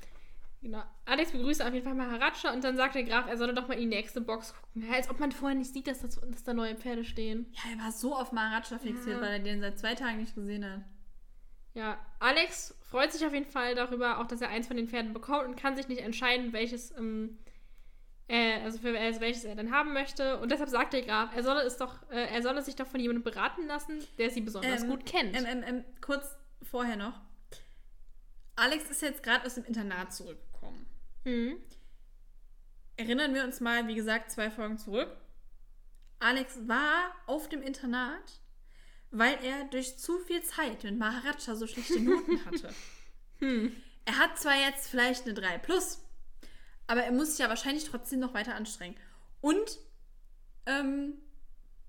Genau. Alex begrüßt auf jeden Fall Maharaja und dann sagt der Graf, er solle doch mal in die nächste Box gucken. Ja, als ob man vorher nicht sieht, dass, das, dass da neue Pferde stehen. Ja, er war so auf Maharaja fixiert, Ja. weil er den seit zwei Tagen nicht gesehen hat. Ja, Alex freut sich auf jeden Fall darüber, auch dass er eins von den Pferden bekommt und kann sich nicht entscheiden, welches, ähm, äh, also für also welches er dann haben möchte. Und deshalb sagt der Graf, er solle es doch, äh, er solle sich doch von jemandem beraten lassen, der sie besonders Ähm, gut kennt. Ähm, ähm, ähm, kurz vorher noch. Alex ist jetzt gerade aus dem Internat zurückgekommen. mhm. Erinnern wir uns mal, wie gesagt, zwei Folgen zurück. Alex war auf dem Internat, weil er durch zu viel Zeit mit Maharaja so schlechte Noten hatte. Hm. Er hat zwar jetzt vielleicht eine 3 plus, aber er muss sich ja wahrscheinlich trotzdem noch weiter anstrengen. Und ähm,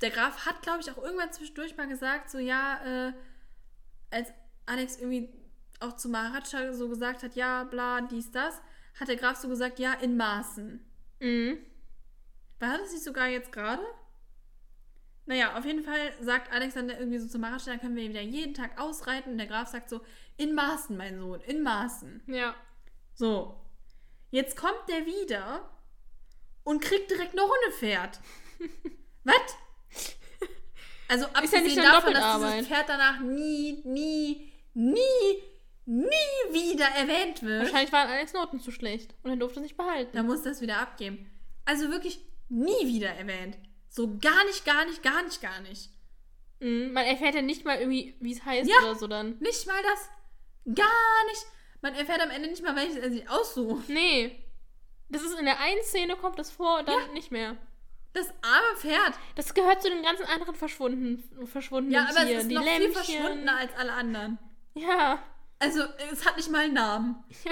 der Graf hat, glaube ich, auch irgendwann zwischendurch mal gesagt, so ja, äh, als Alex irgendwie auch zu Maharaja so gesagt hat, ja, bla, dies, das, hat der Graf so gesagt, ja, in Maßen. Mhm. War das nicht sogar jetzt gerade? Naja, auf jeden Fall sagt Alexander irgendwie so zu Maharaja, dann können wir wieder jeden Tag ausreiten. Und der Graf sagt so, in Maßen, mein Sohn, in Maßen. Ja. So. Jetzt kommt der wieder und kriegt direkt noch ein Pferd. Was? Also ja abgesehen nicht nur davon, dass dieses Pferd danach nie, nie, nie, nie wieder erwähnt wird. Wahrscheinlich waren Alex Noten zu schlecht und er durfte es nicht behalten. Da muss das wieder abgeben. Also wirklich nie wieder erwähnt. So gar nicht, gar nicht, gar nicht, gar nicht. Mhm. Man erfährt ja nicht mal irgendwie, wie es heißt Ja. oder so dann. Nicht mal das. Gar nicht. Man erfährt am Ende nicht mal, welches er sich aussucht. Nee. Das ist in der einen Szene kommt das vor und dann Ja. nicht mehr. Das arme Pferd. Das gehört zu den ganzen anderen verschwunden, verschwundenen Ja, aber Tieren. es ist die noch viel Lämmchen. verschwundener als alle anderen. Ja. Also, es hat nicht mal einen Namen. Ja.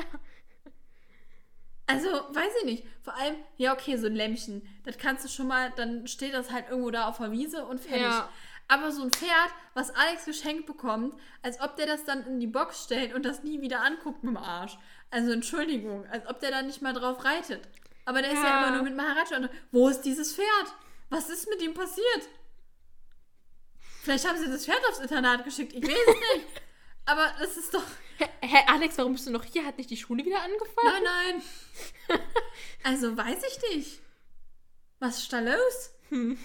Also, weiß ich nicht. Vor allem, ja, okay, so ein Lämmchen. Das kannst du schon mal, dann steht das halt irgendwo da auf der Wiese und fertig. Ja. Aber so ein Pferd, was Alex geschenkt bekommt, als ob der das dann in die Box stellt und das nie wieder anguckt mit dem Arsch. Also, Entschuldigung, als ob der da nicht mal drauf reitet. Aber der ist ja Ja. immer nur mit Maharaja. Und, wo ist dieses Pferd? Was ist mit ihm passiert? Vielleicht haben sie das Pferd aufs Internat geschickt. Ich weiß es nicht. Aber das ist doch. Hä, hä, Alex, warum bist du noch hier? Hat nicht die Schule wieder angefangen? Nein, nein. Also weiß ich nicht. Was ist da los? Hm.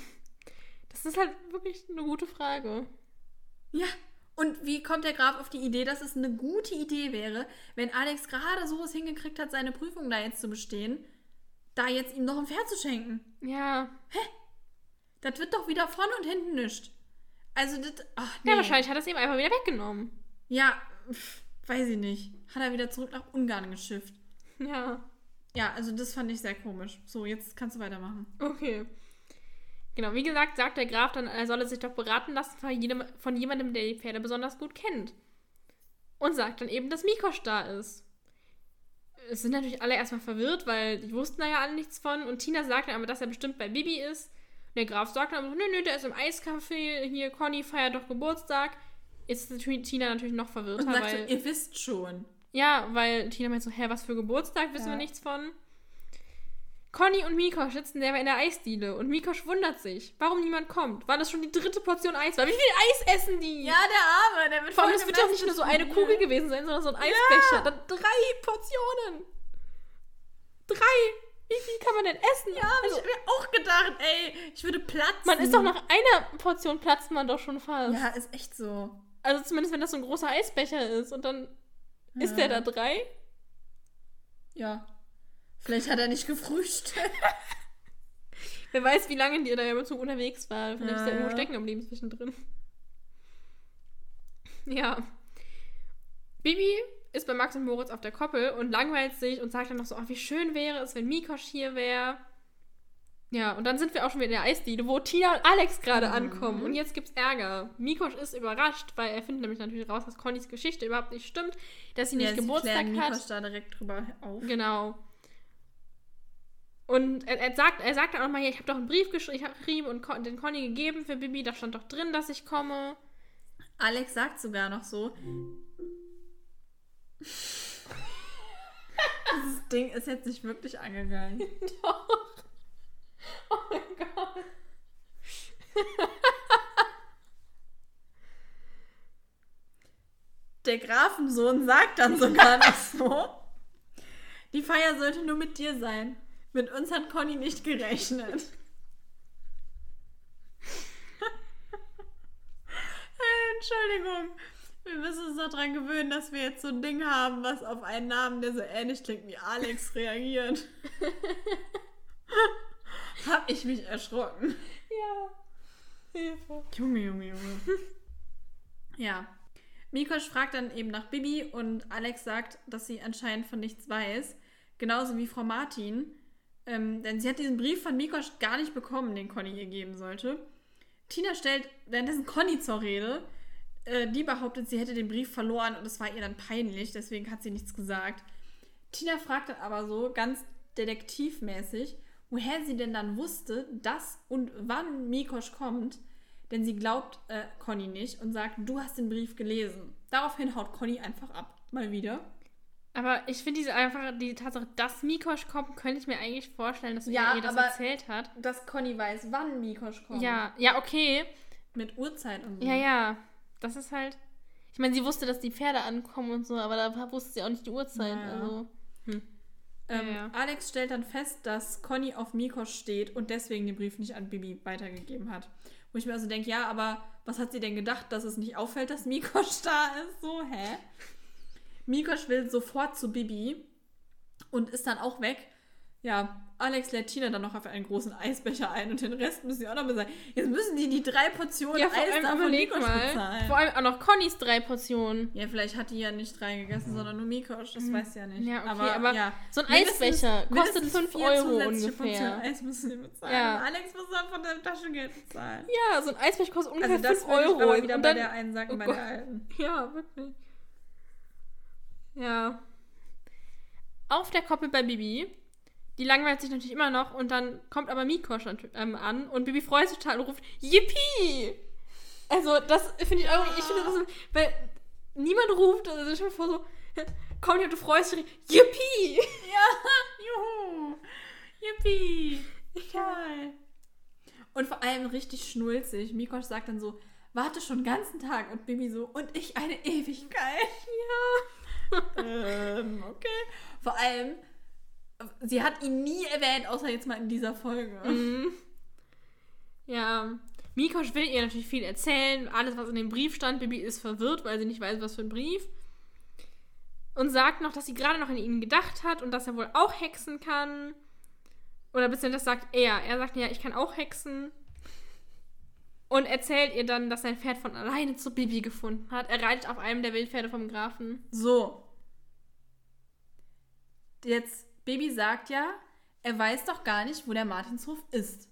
Das ist halt wirklich eine gute Frage. Ja. Und wie kommt der Graf auf die Idee, dass es eine gute Idee wäre, wenn Alex gerade so es hingekriegt hat, seine Prüfung da jetzt zu bestehen, da jetzt ihm noch ein Pferd zu schenken? Ja. Das wird doch wieder vorne und hinten nichts. Also das. Ach, nee. Ja, wahrscheinlich hat er es ihm einfach wieder weggenommen. Ja, pf, weiß ich nicht. Hat er wieder zurück nach Ungarn geschifft. Ja. Ja, also das fand ich sehr komisch. So, jetzt kannst du weitermachen. Okay. Genau, wie gesagt, sagt der Graf dann, er solle sich doch beraten lassen von, jedem, von jemandem, der die Pferde besonders gut kennt. Und sagt dann eben, dass Mikosch da ist. Es sind natürlich alle erstmal verwirrt, weil die wussten da ja alle nichts von. Und Tina sagt dann aber, dass er bestimmt bei Bibi ist. Und der Graf sagt dann aber, nö, nö, der ist im Eiscafé, hier, Conny feiert doch Geburtstag. Jetzt ist Tina natürlich noch verwirrter, Und sagt so, weil... ihr wisst schon. Ja, weil Tina meint so, hä, was für Geburtstag, wissen Ja. wir nichts von. Conny und Mikosch sitzen derweil in der Eisdiele und Mikosch wundert sich, warum niemand kommt. Weil das schon die dritte Portion Eis war. Wie viel Eis essen die? Ja, der Arme, der wird Vor allem, es wird doch nicht nur so eine. Kugel gewesen sein, sondern so ein Eisbecher. Dann drei Portionen. Drei! Wie viel kann man denn essen? Ja, hab also, ich mir auch gedacht, ey, ich würde platzen. man ist doch nach einer Portion platzt man doch schon fast. Ja, ist echt so. Also zumindest wenn das so ein großer Eisbecher ist und dann ist der da drei. Ja. Vielleicht hat er nicht gefrühstückt. Wer weiß, wie lange die da im Zug unterwegs war. Vielleicht ist er Ja, irgendwo ja. stecken geblieben zwischendrin. Ja. Bibi ist bei Max und Moritz auf der Koppel und langweilt sich und sagt dann noch so, oh, wie schön wäre es, wenn Mikosch hier wäre. Ja, und dann sind wir auch schon wieder in der Eisdiele, wo Tina und Alex gerade Mhm. ankommen. Und jetzt gibt's Ärger. Mikosch ist überrascht, weil er findet nämlich natürlich raus, dass Connys Geschichte überhaupt nicht stimmt, dass sie nicht ja, Geburtstag sie klären hat. Mikosch da direkt drüber auf. Genau. Und er, er sagt, er sagt dann auch mal, ja, ich habe doch einen Brief geschri- geschrieben und Con den Conny gegeben für Bibi, da stand doch drin, dass ich komme. Alex sagt sogar noch so. Dieses Ding ist jetzt nicht wirklich angegangen. Doch. Oh mein Gott. Der Grafensohn sagt dann sogar noch so. Die Feier sollte nur mit dir sein. Mit uns hat Conny nicht gerechnet. Entschuldigung. Wir müssen uns daran gewöhnen, dass wir jetzt so ein Ding haben, was auf einen Namen, der so ähnlich klingt wie Alex, reagiert. Hab ich mich erschrocken. Ja. Hilfe. Junge, Junge, Junge. ja. Mikosch fragt dann eben nach Bibi und Alex sagt, dass sie anscheinend von nichts weiß. Genauso wie Frau Martin. Ähm, denn sie hat diesen Brief von Mikosch gar nicht bekommen, den Conny ihr geben sollte. Tina stellt währenddessen Conny zur Rede. Äh, die behauptet, sie hätte den Brief verloren und es war ihr dann peinlich, deswegen hat sie nichts gesagt. Tina fragt dann aber so ganz detektivmäßig, woher sie denn dann wusste, dass und wann Mikosch kommt, denn sie glaubt äh, Conny nicht und sagt, du hast den Brief gelesen. Daraufhin haut Conny einfach ab, mal wieder. Aber ich finde diese einfach, die Tatsache, dass Mikosch kommt, könnte ich mir eigentlich vorstellen, dass Ja, ihr das erzählt hat. Dass Conny weiß, wann Mikosch kommt. Ja, ja, okay. Mit Uhrzeit und so. Ja, ja. Das ist halt. Ich meine, sie wusste, dass die Pferde ankommen und so, aber da wusste sie auch nicht die Uhrzeit. Ja. Also. Hm. Ähm, Ja, ja. Alex stellt dann fest, dass Conny auf Mikosch steht und deswegen den Brief nicht an Bibi weitergegeben hat. Wo ich mir also denke, ja, aber was hat sie denn gedacht, dass es nicht auffällt, dass Mikosch da ist? So, hä? Mikosch will sofort zu Bibi und ist dann auch weg. Ja, Alex lädt Tina dann noch auf einen großen Eisbecher ein und den Rest müssen sie auch noch bezahlen. Jetzt müssen die die drei Portionen Ja, vor Eis allem da von Mikosch mal. bezahlen. Vor allem auch noch Connys drei Portionen. Ja, vielleicht hat die ja nicht drei gegessen, sondern nur Mikosch. Das weiß ja nicht. Mhm. Ja, okay, aber ja. so ein Eisbecher kostet mindestens 5 vier Euro Portionen ungefähr. Eis müssen sie bezahlen. Ja. Alex muss dann von seinem Taschengeld bezahlen. Ja, so ein Eisbecher kostet ungefähr Also das 5 würde ich Euro. aber wieder und bei dann, der einen sagen, Oh bei Gott. der alten. Ja, wirklich. Ja. Auf der Koppel bei Bibi. Die langweilt sich natürlich immer noch und dann kommt aber Mikosch ähm, an und Bibi freut sich total und ruft Yippie! Also, das finde ich irgendwie, ich finde das so, weil niemand ruft, also stell dir vor so, komm hier, du freust dich, Yippie! Ja, juhu. Yippie. Toll. Und vor allem richtig schnulzig. Mikosch sagt dann so, warte schon den ganzen Tag. Und Bibi so, und ich eine Ewigkeit. Ja. ähm, okay. Vor allem, sie hat ihn nie erwähnt, außer jetzt mal in dieser Folge. Mhm. Ja. Mikosch will ihr natürlich viel erzählen. Alles, was in dem Brief stand. Bibi ist verwirrt, weil sie nicht weiß, was für ein Brief. Und sagt noch, dass sie gerade noch an ihn gedacht hat und dass er wohl auch hexen kann. Oder beziehungsweise das sagt er. Er sagt, ja, ich kann auch hexen. Und erzählt ihr dann, dass sein Pferd von alleine zu Bibi gefunden hat. Er reitet auf einem der Wildpferde vom Grafen. So. Jetzt, Baby sagt ja, er weiß doch gar nicht, wo der Martinshof ist.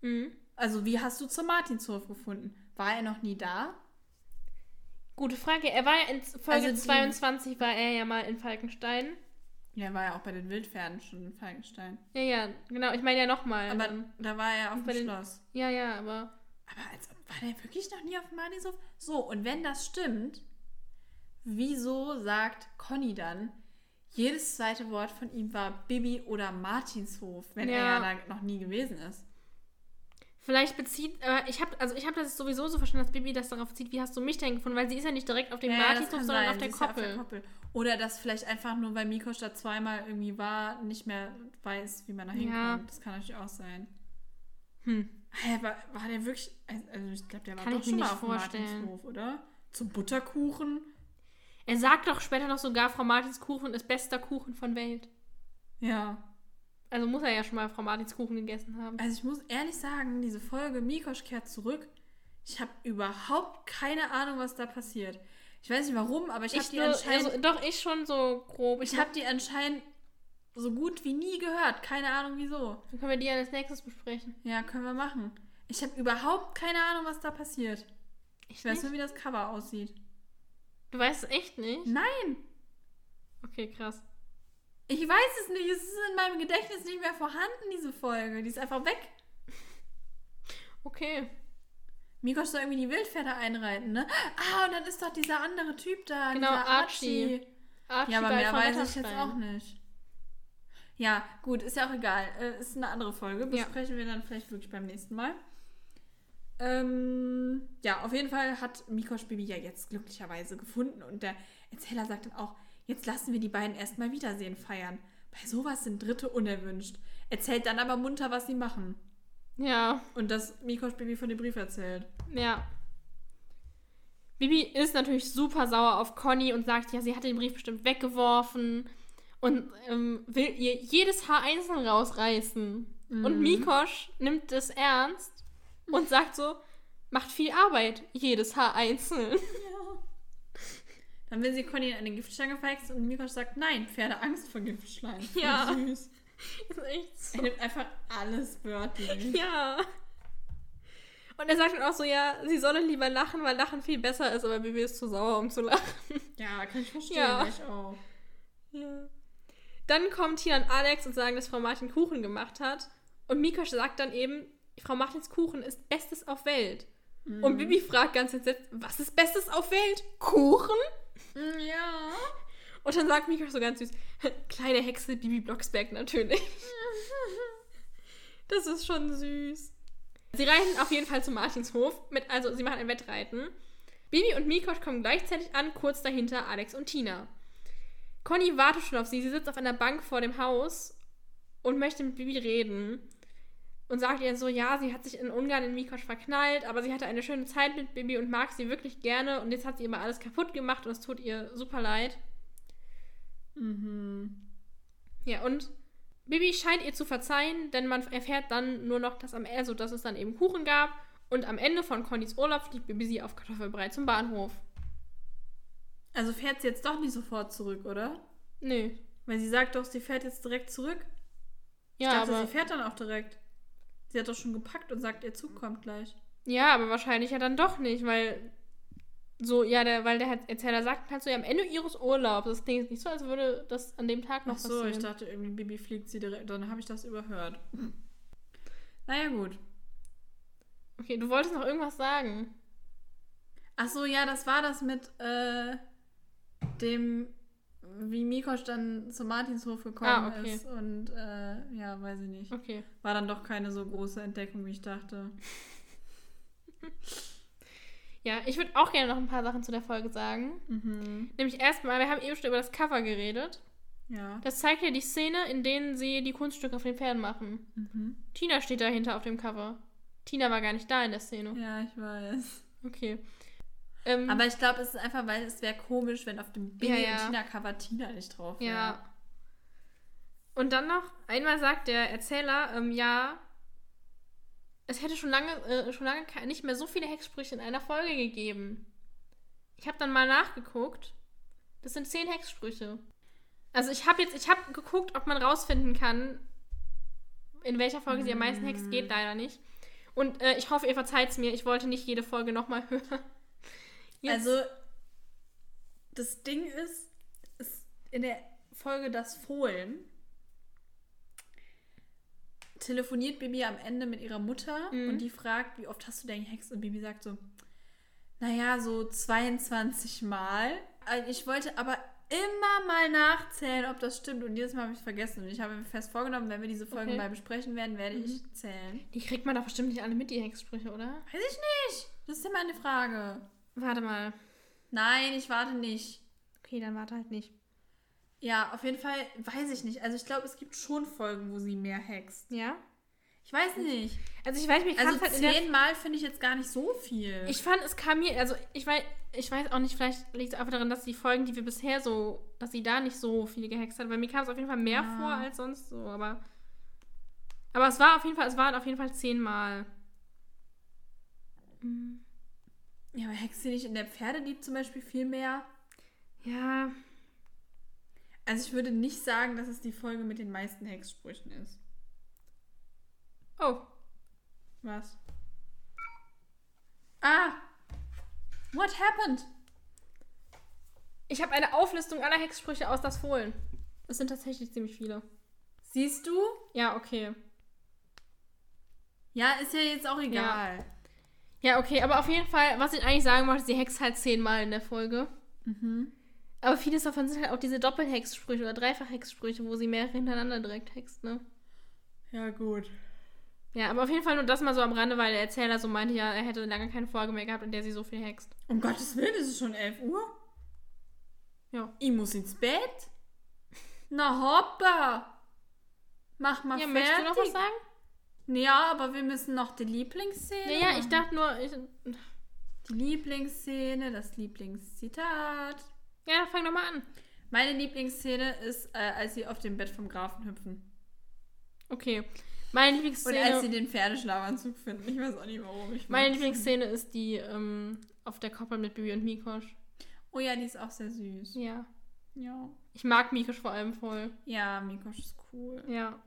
Mhm. Also, wie hast du zum Martinshof gefunden? War er noch nie da? Gute Frage. Er war ja in Folge Also die- 22 war er ja mal in Falkenstein. Ja, er war ja auch bei den Wildpferden schon in Falkenstein. Ja, ja, genau. Ich meine ja nochmal. Aber da war er auf dem den- Schloss. Ja, ja, aber. Aber als war der wirklich noch nie auf dem Martinshof? So, und wenn das stimmt, wieso sagt Conny dann, jedes zweite Wort von ihm war Bibi oder Martinshof, wenn er Ja. ja da noch nie gewesen ist? Vielleicht bezieht, aber ich habe also ich habe das sowieso so verstanden, dass Bibi das darauf bezieht, wie hast du mich denn gefunden, weil sie ist ja nicht direkt auf dem Ja, Martinshof, sondern auf der, Sie ist ja Koppel. Oder dass vielleicht einfach nur, weil Mikosch da zweimal irgendwie war, nicht mehr weiß, wie man da hinkommt. Ja. Das kann natürlich auch sein. Hm. Hä, war, war der wirklich. Also ich glaube, der war Kann doch schon mal nicht auf dem. Martinshof, oder? Zum Butterkuchen. Er sagt doch später noch sogar, Frau Martins Kuchen ist bester Kuchen von Welt. Ja. Also muss er ja schon mal Frau Martins Kuchen gegessen haben. Also ich muss ehrlich sagen, diese Folge Mikosch kehrt zurück. Ich habe überhaupt keine Ahnung, was da passiert. Ich weiß nicht warum, aber ich, habe die nur- anscheinend. also, doch, ich schon so grob. ich habe die anscheinend so gut wie nie gehört. Keine Ahnung wieso. Dann können wir die ja als nächstes besprechen. Ja, können wir machen. Ich habe überhaupt keine Ahnung, was da passiert. Ich weiß nicht? nur, wie das Cover aussieht. Du weißt es echt nicht? Nein, Okay, krass. ich weiß es nicht. Es ist in meinem Gedächtnis nicht mehr vorhanden, diese Folge. Die ist einfach weg. Okay. Mikosch soll irgendwie die Wildpferde einreiten, ne? Ah, und dann ist doch dieser andere Typ da. Genau, dieser Archie. Archie Ja, aber mehr weiß ich jetzt auch nicht. Ja, gut, ist ja auch egal. Äh, ist eine andere Folge. Ja. Besprechen wir dann vielleicht wirklich beim nächsten Mal. Ähm, ja, auf jeden Fall hat Mikosch Baby ja jetzt glücklicherweise gefunden und der Erzähler sagt dann auch, jetzt lassen wir die beiden erstmal Wiedersehen feiern. Bei sowas sind Dritte unerwünscht. Erzählt dann aber munter, was sie machen. Ja, Und dass Mikosch Baby von dem Brief erzählt. ja. Bibi ist natürlich super sauer auf Conny und sagt, ja, sie hat den Brief bestimmt weggeworfen und ähm, will ihr jedes Haar einzeln rausreißen. Und Mikosch nimmt es ernst und sagt so, macht viel Arbeit, jedes Haar einzeln. Dann will sie Conny in eine Giftschlange verhexen und Mikosch sagt, nein, Pferde Angst vor Giftschlangen. Voll Ja. Süß. ist echt so. Er nimmt einfach alles wörtlich. Ja. Und er sagt dann auch so, ja, sie solle lieber lachen, weil Lachen viel besser ist, aber Bibi ist zu sauer, um zu lachen. Ja, kann ich verstehen. Ja. Ich auch. Ja. Dann kommt Tina und Alex und sagen, dass Frau Martin Kuchen gemacht hat. Und Mikosch sagt dann eben, Frau Martins Kuchen ist Bestes auf Welt. Und Bibi fragt ganz entsetzt, was ist Bestes auf Welt? Kuchen? Mm, Ja. Und dann sagt Mikosch so ganz süß, kleine Hexe Bibi Blocksberg natürlich. Das ist schon süß. Sie reiten auf jeden Fall zu Martinshof. Mit, also sie machen ein Wettreiten. Bibi und Mikosch kommen gleichzeitig an, kurz dahinter Alex und Tina. Conny wartet schon auf sie. Sie sitzt auf einer Bank vor dem Haus und möchte mit Bibi reden. Und sagt ihr so, ja, sie hat sich in Ungarn in Mikosch verknallt, aber sie hatte eine schöne Zeit mit Bibi und mag sie wirklich gerne. Und jetzt hat sie immer alles kaputt gemacht und es tut ihr super leid. Mhm. Ja, und Bibi scheint ihr zu verzeihen, denn man erfährt dann nur noch, dass am also, dass es dann eben Kuchen gab und am Ende von Connys Urlaub fliegt Bibi sie auf Kartoffelbrei zum Bahnhof. Also fährt sie jetzt doch nicht sofort zurück, oder? Nö. Weil sie sagt doch, sie fährt jetzt direkt zurück. Ich Ja, dachte, aber, sie fährt dann auch direkt. Sie hat doch schon gepackt und sagt, ihr Zug kommt gleich. ja, aber wahrscheinlich ja dann doch nicht, weil so, ja, der, weil der Erzähler sagt halt so, ja, am Ende ihres Urlaubs. Das klingt nicht so, als würde das an dem Tag noch Ach so, passieren. ich dachte irgendwie, Bibi fliegt sie direkt. Dann habe ich das überhört. Naja, gut. Okay, du wolltest noch irgendwas sagen. Ach so, ja, das war das mit äh, dem, wie Mikosch dann zum Martinshof gekommen Ah, okay. ist. Und äh, ja, weiß ich nicht. Okay. War dann doch keine so große Entdeckung, wie ich dachte. Ja, ich würde auch gerne noch ein paar Sachen zu der Folge sagen. Mhm. Nämlich erstmal, wir haben eben schon über das Cover geredet. Ja. Das zeigt ja die Szene, in denen sie die Kunststücke auf den Pferden machen. Mhm. Tina steht dahinter auf dem Cover. Tina war gar nicht da in der Szene. Ja, ich weiß. Okay. Ähm, Aber ich glaube, es ist einfach, weil es wäre komisch, wenn auf dem Billy Ja, ja. und Tina-Cover Tina nicht drauf wäre. ja. Und dann noch, einmal sagt der Erzähler, ähm, ja, es hätte schon lange, äh, schon lange nicht mehr so viele Hexsprüche in einer Folge gegeben. Ich habe dann mal nachgeguckt. Das sind zehn Hexsprüche. Also ich habe jetzt, ich habe geguckt, ob man rausfinden kann, in welcher Folge sie am meisten hext, geht leider nicht. Und äh, ich hoffe, ihr verzeiht es mir. Ich wollte nicht jede Folge nochmal hören. Jetzt- Also, das Ding ist, ist in der Folge Das Fohlen telefoniert Bibi am Ende mit ihrer Mutter Mhm. und die fragt, wie oft hast du denn gehext? Und Bibi sagt so, naja, so 22 Mal. Also Ich wollte aber immer mal nachzählen, ob das stimmt. Und jedes Mal habe ich es vergessen. Und ich habe mir fest vorgenommen, wenn wir diese Folgen Okay. mal besprechen werden, werde Mhm. ich zählen. Die kriegt man doch bestimmt nicht alle mit, die Hexsprüche, oder? Weiß ich nicht. Das ist immer eine Frage. Warte mal. Nein, ich warte nicht. Okay, dann warte halt nicht. Ja, auf jeden Fall weiß ich nicht. Also ich glaube, es gibt schon Folgen, wo sie mehr hext. Ja? Ich weiß nicht. Also ich weiß, mir Also halt zehnmal finde ich jetzt gar nicht so viel. Ich fand, es kam mir, also ich weiß, ich weiß auch nicht, vielleicht liegt es einfach daran, dass die Folgen, die wir bisher so, dass sie da nicht so viele gehext hat, weil mir kam es auf jeden Fall mehr Ja. vor als sonst so, aber. Aber es war auf jeden Fall, es waren auf jeden Fall zehnmal. Mhm. Ja, aber hext sie nicht in der Pferdelieb zum Beispiel viel mehr? Ja, Also ich würde nicht sagen, dass es die Folge mit den meisten Hexsprüchen ist. oh, Was? Ah! What happened? ich habe eine Auflistung aller Hexsprüche aus das Fohlen. Es sind tatsächlich ziemlich viele. Siehst du? Ja, okay. Ja, ist ja jetzt auch egal. Ja, okay, aber auf jeden Fall, was ich eigentlich sagen wollte, sie hext halt zehnmal in der Folge. Mhm. Aber vieles davon sind halt auch diese Doppelhexsprüche oder Dreifach-Hexsprüche, wo sie mehrere hintereinander direkt hext, ne? Ja, gut. Ja, aber auf jeden Fall nur das mal so am Rande, weil der Erzähler so meinte, ja, er hätte lange keine Folge mehr gehabt, in der sie so viel hext. Um Gottes Willen, ist es schon 11 Uhr? Ja. Ich muss ins Bett? Na hoppa! Mach mal ja, fertig. möchtest du noch was sagen? Ja, aber wir müssen noch die Lieblingsszene. Ja, ja, ich machen. dachte nur, ich, Die Lieblingsszene, das Lieblingszitat. ja, fang doch mal an. Meine Lieblingsszene ist, äh, als sie auf dem Bett vom Grafen hüpfen. Okay. Meine Und als sie Lieblingsszene, den Pferdeschlafanzug finden. Ich weiß auch nicht warum. Ich meine. Lieblingsszene ist die ähm, auf der Koppel mit Bibi und Mikosch. Oh ja, die ist auch sehr süß. Ja. Ja. Ich mag Mikosch vor allem voll. Ja, Mikosch ist cool. Ja.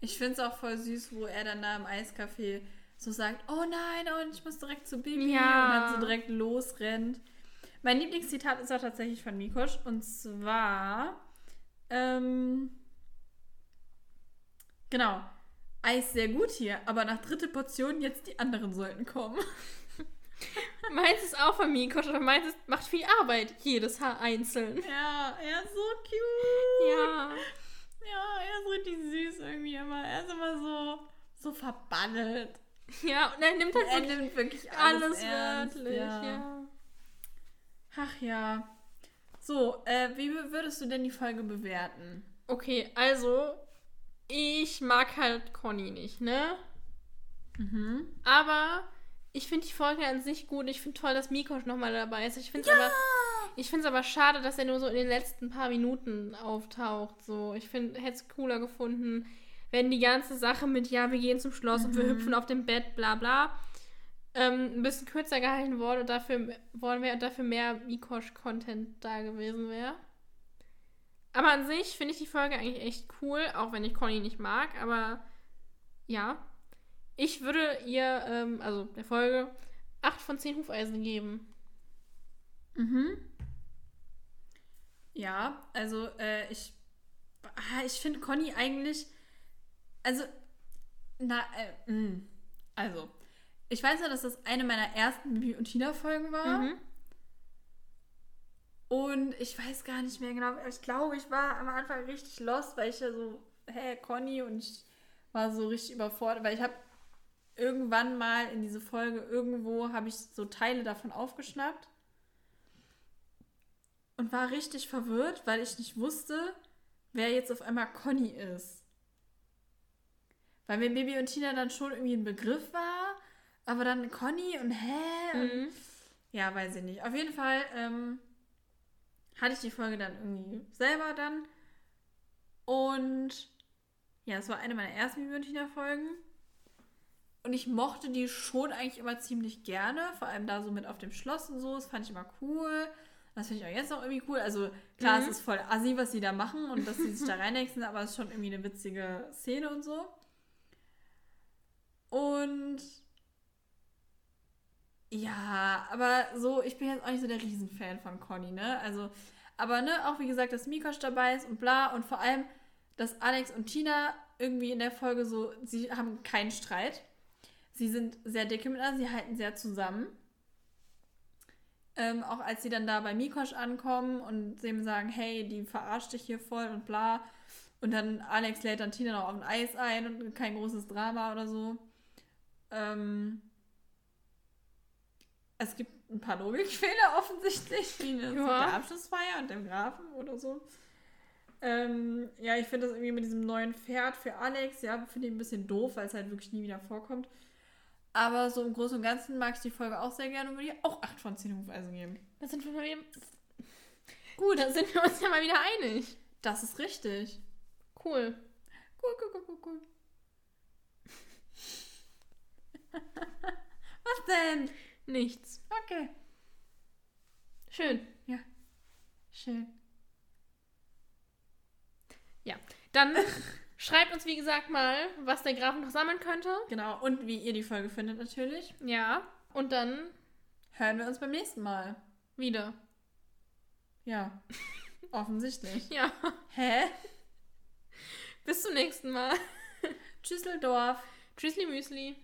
Ich finde es auch voll süß, wo er dann da im Eiscafé so sagt, oh nein, und ich muss direkt zu Bibi Ja. und dann so direkt losrennt. Mein Lieblingszitat ist auch tatsächlich von Mikosch und zwar, ähm, genau, Eis sehr gut hier, aber nach dritte Portion jetzt die anderen sollten kommen. Meins ist auch von Mikosch, aber meins ist, macht viel Arbeit, jedes Haar einzeln. Ja, er ist so cute. Ja. Ja, er ist richtig süß irgendwie immer. Er ist immer so, so verbandelt. Ja, und er nimmt halt Er wirklich nimmt wirklich alles, alles, ernst, wörtlich, ja. Ach ja. So, äh, wie würdest du denn die Folge bewerten? Okay, also, ich mag halt Conny nicht, ne? Mhm. Aber ich finde die Folge an sich gut. Ich finde toll, dass Mikosch nochmal dabei ist. Ich finde es aber, ich find's aber schade, dass er nur so in den letzten paar Minuten auftaucht. So, ich finde, hätte es cooler gefunden, wenn die ganze Sache mit, ja, wir gehen zum Schloss und wir hüpfen auf dem Bett, bla bla, ähm, ein bisschen kürzer gehalten worden und dafür worden wäre und dafür mehr Mikosch-Content da gewesen wäre. Aber an sich finde ich die Folge eigentlich echt cool, auch wenn ich Conny nicht mag, aber ja. Ich würde ihr, ähm, also der Folge, 8 von 10 Hufeisen geben. Mhm. Ja, also äh, ich, ah, ich finde Conny eigentlich, also, na, äh, mh. also, ich weiß ja, dass das eine meiner ersten Bibi und Tina Folgen war. Mhm. Und ich weiß gar nicht mehr genau. Ich glaube, ich war am Anfang richtig lost, weil ich ja so, hä, Conny, und ich war so richtig überfordert, weil ich habe irgendwann mal in diese Folge irgendwo habe ich so Teile davon aufgeschnappt und war richtig verwirrt, weil ich nicht wusste, wer jetzt auf einmal Conny ist. Weil mir Baby und Tina dann schon irgendwie ein Begriff war, aber dann Conny und hä? Und Mhm. ja, weiß ich nicht. Auf jeden Fall ähm, hatte ich die Folge dann irgendwie selber dann. Und ja, es war eine meiner ersten Bibi und Tina Folgen. Und ich mochte die schon eigentlich immer ziemlich gerne. Vor allem da so mit auf dem Schloss und so. Das fand ich immer cool. Das finde ich auch jetzt noch irgendwie cool. Also klar, Mhm. es ist voll assi, was sie da machen und dass sie sich da reinhexen, aber es ist schon irgendwie eine witzige Szene und so. Und ja, aber so, ich bin jetzt auch nicht so der Riesenfan von Conny, ne? Also, aber ne, auch wie gesagt, dass Mikosch dabei ist und bla und vor allem, dass Alex und Tina irgendwie in der Folge so, sie haben keinen Streit. Sie sind sehr dicke miteinander, sie halten sehr zusammen. Ähm, auch als sie dann da bei Mikosch ankommen und sie ihm sagen, hey, die verarscht dich hier voll und bla. Und dann Alex lädt dann Tina noch auf ein Eis ein und kein großes Drama oder so. Ähm, es gibt ein paar Logikfehler offensichtlich, wie eine Ja. der Abschlussfeier und dem Grafen oder so. Ähm, ja, ich finde das irgendwie mit diesem neuen Pferd für Alex, ja, finde ich ein bisschen doof, weil es halt wirklich nie wieder vorkommt. Aber so im Großen und Ganzen mag ich die Folge auch sehr gerne und würde ihr auch 8 von 10 Hufeisen geben. Da sind wir mal eben. Gut, da sind wir uns ja mal wieder einig. Das ist richtig. Cool. Cool, cool, cool, cool, cool. Was denn? Nichts. Okay. Schön. Schön. Dann schreibt uns, wie gesagt, mal, was der Graf noch sammeln könnte. Genau. Und wie ihr die Folge findet natürlich. Ja. Und dann Hören wir uns beim nächsten Mal. wieder. Ja. Offensichtlich. Ja. Hä? Bis zum nächsten Mal. Tschüsseldorf. Tschüssli Müsli.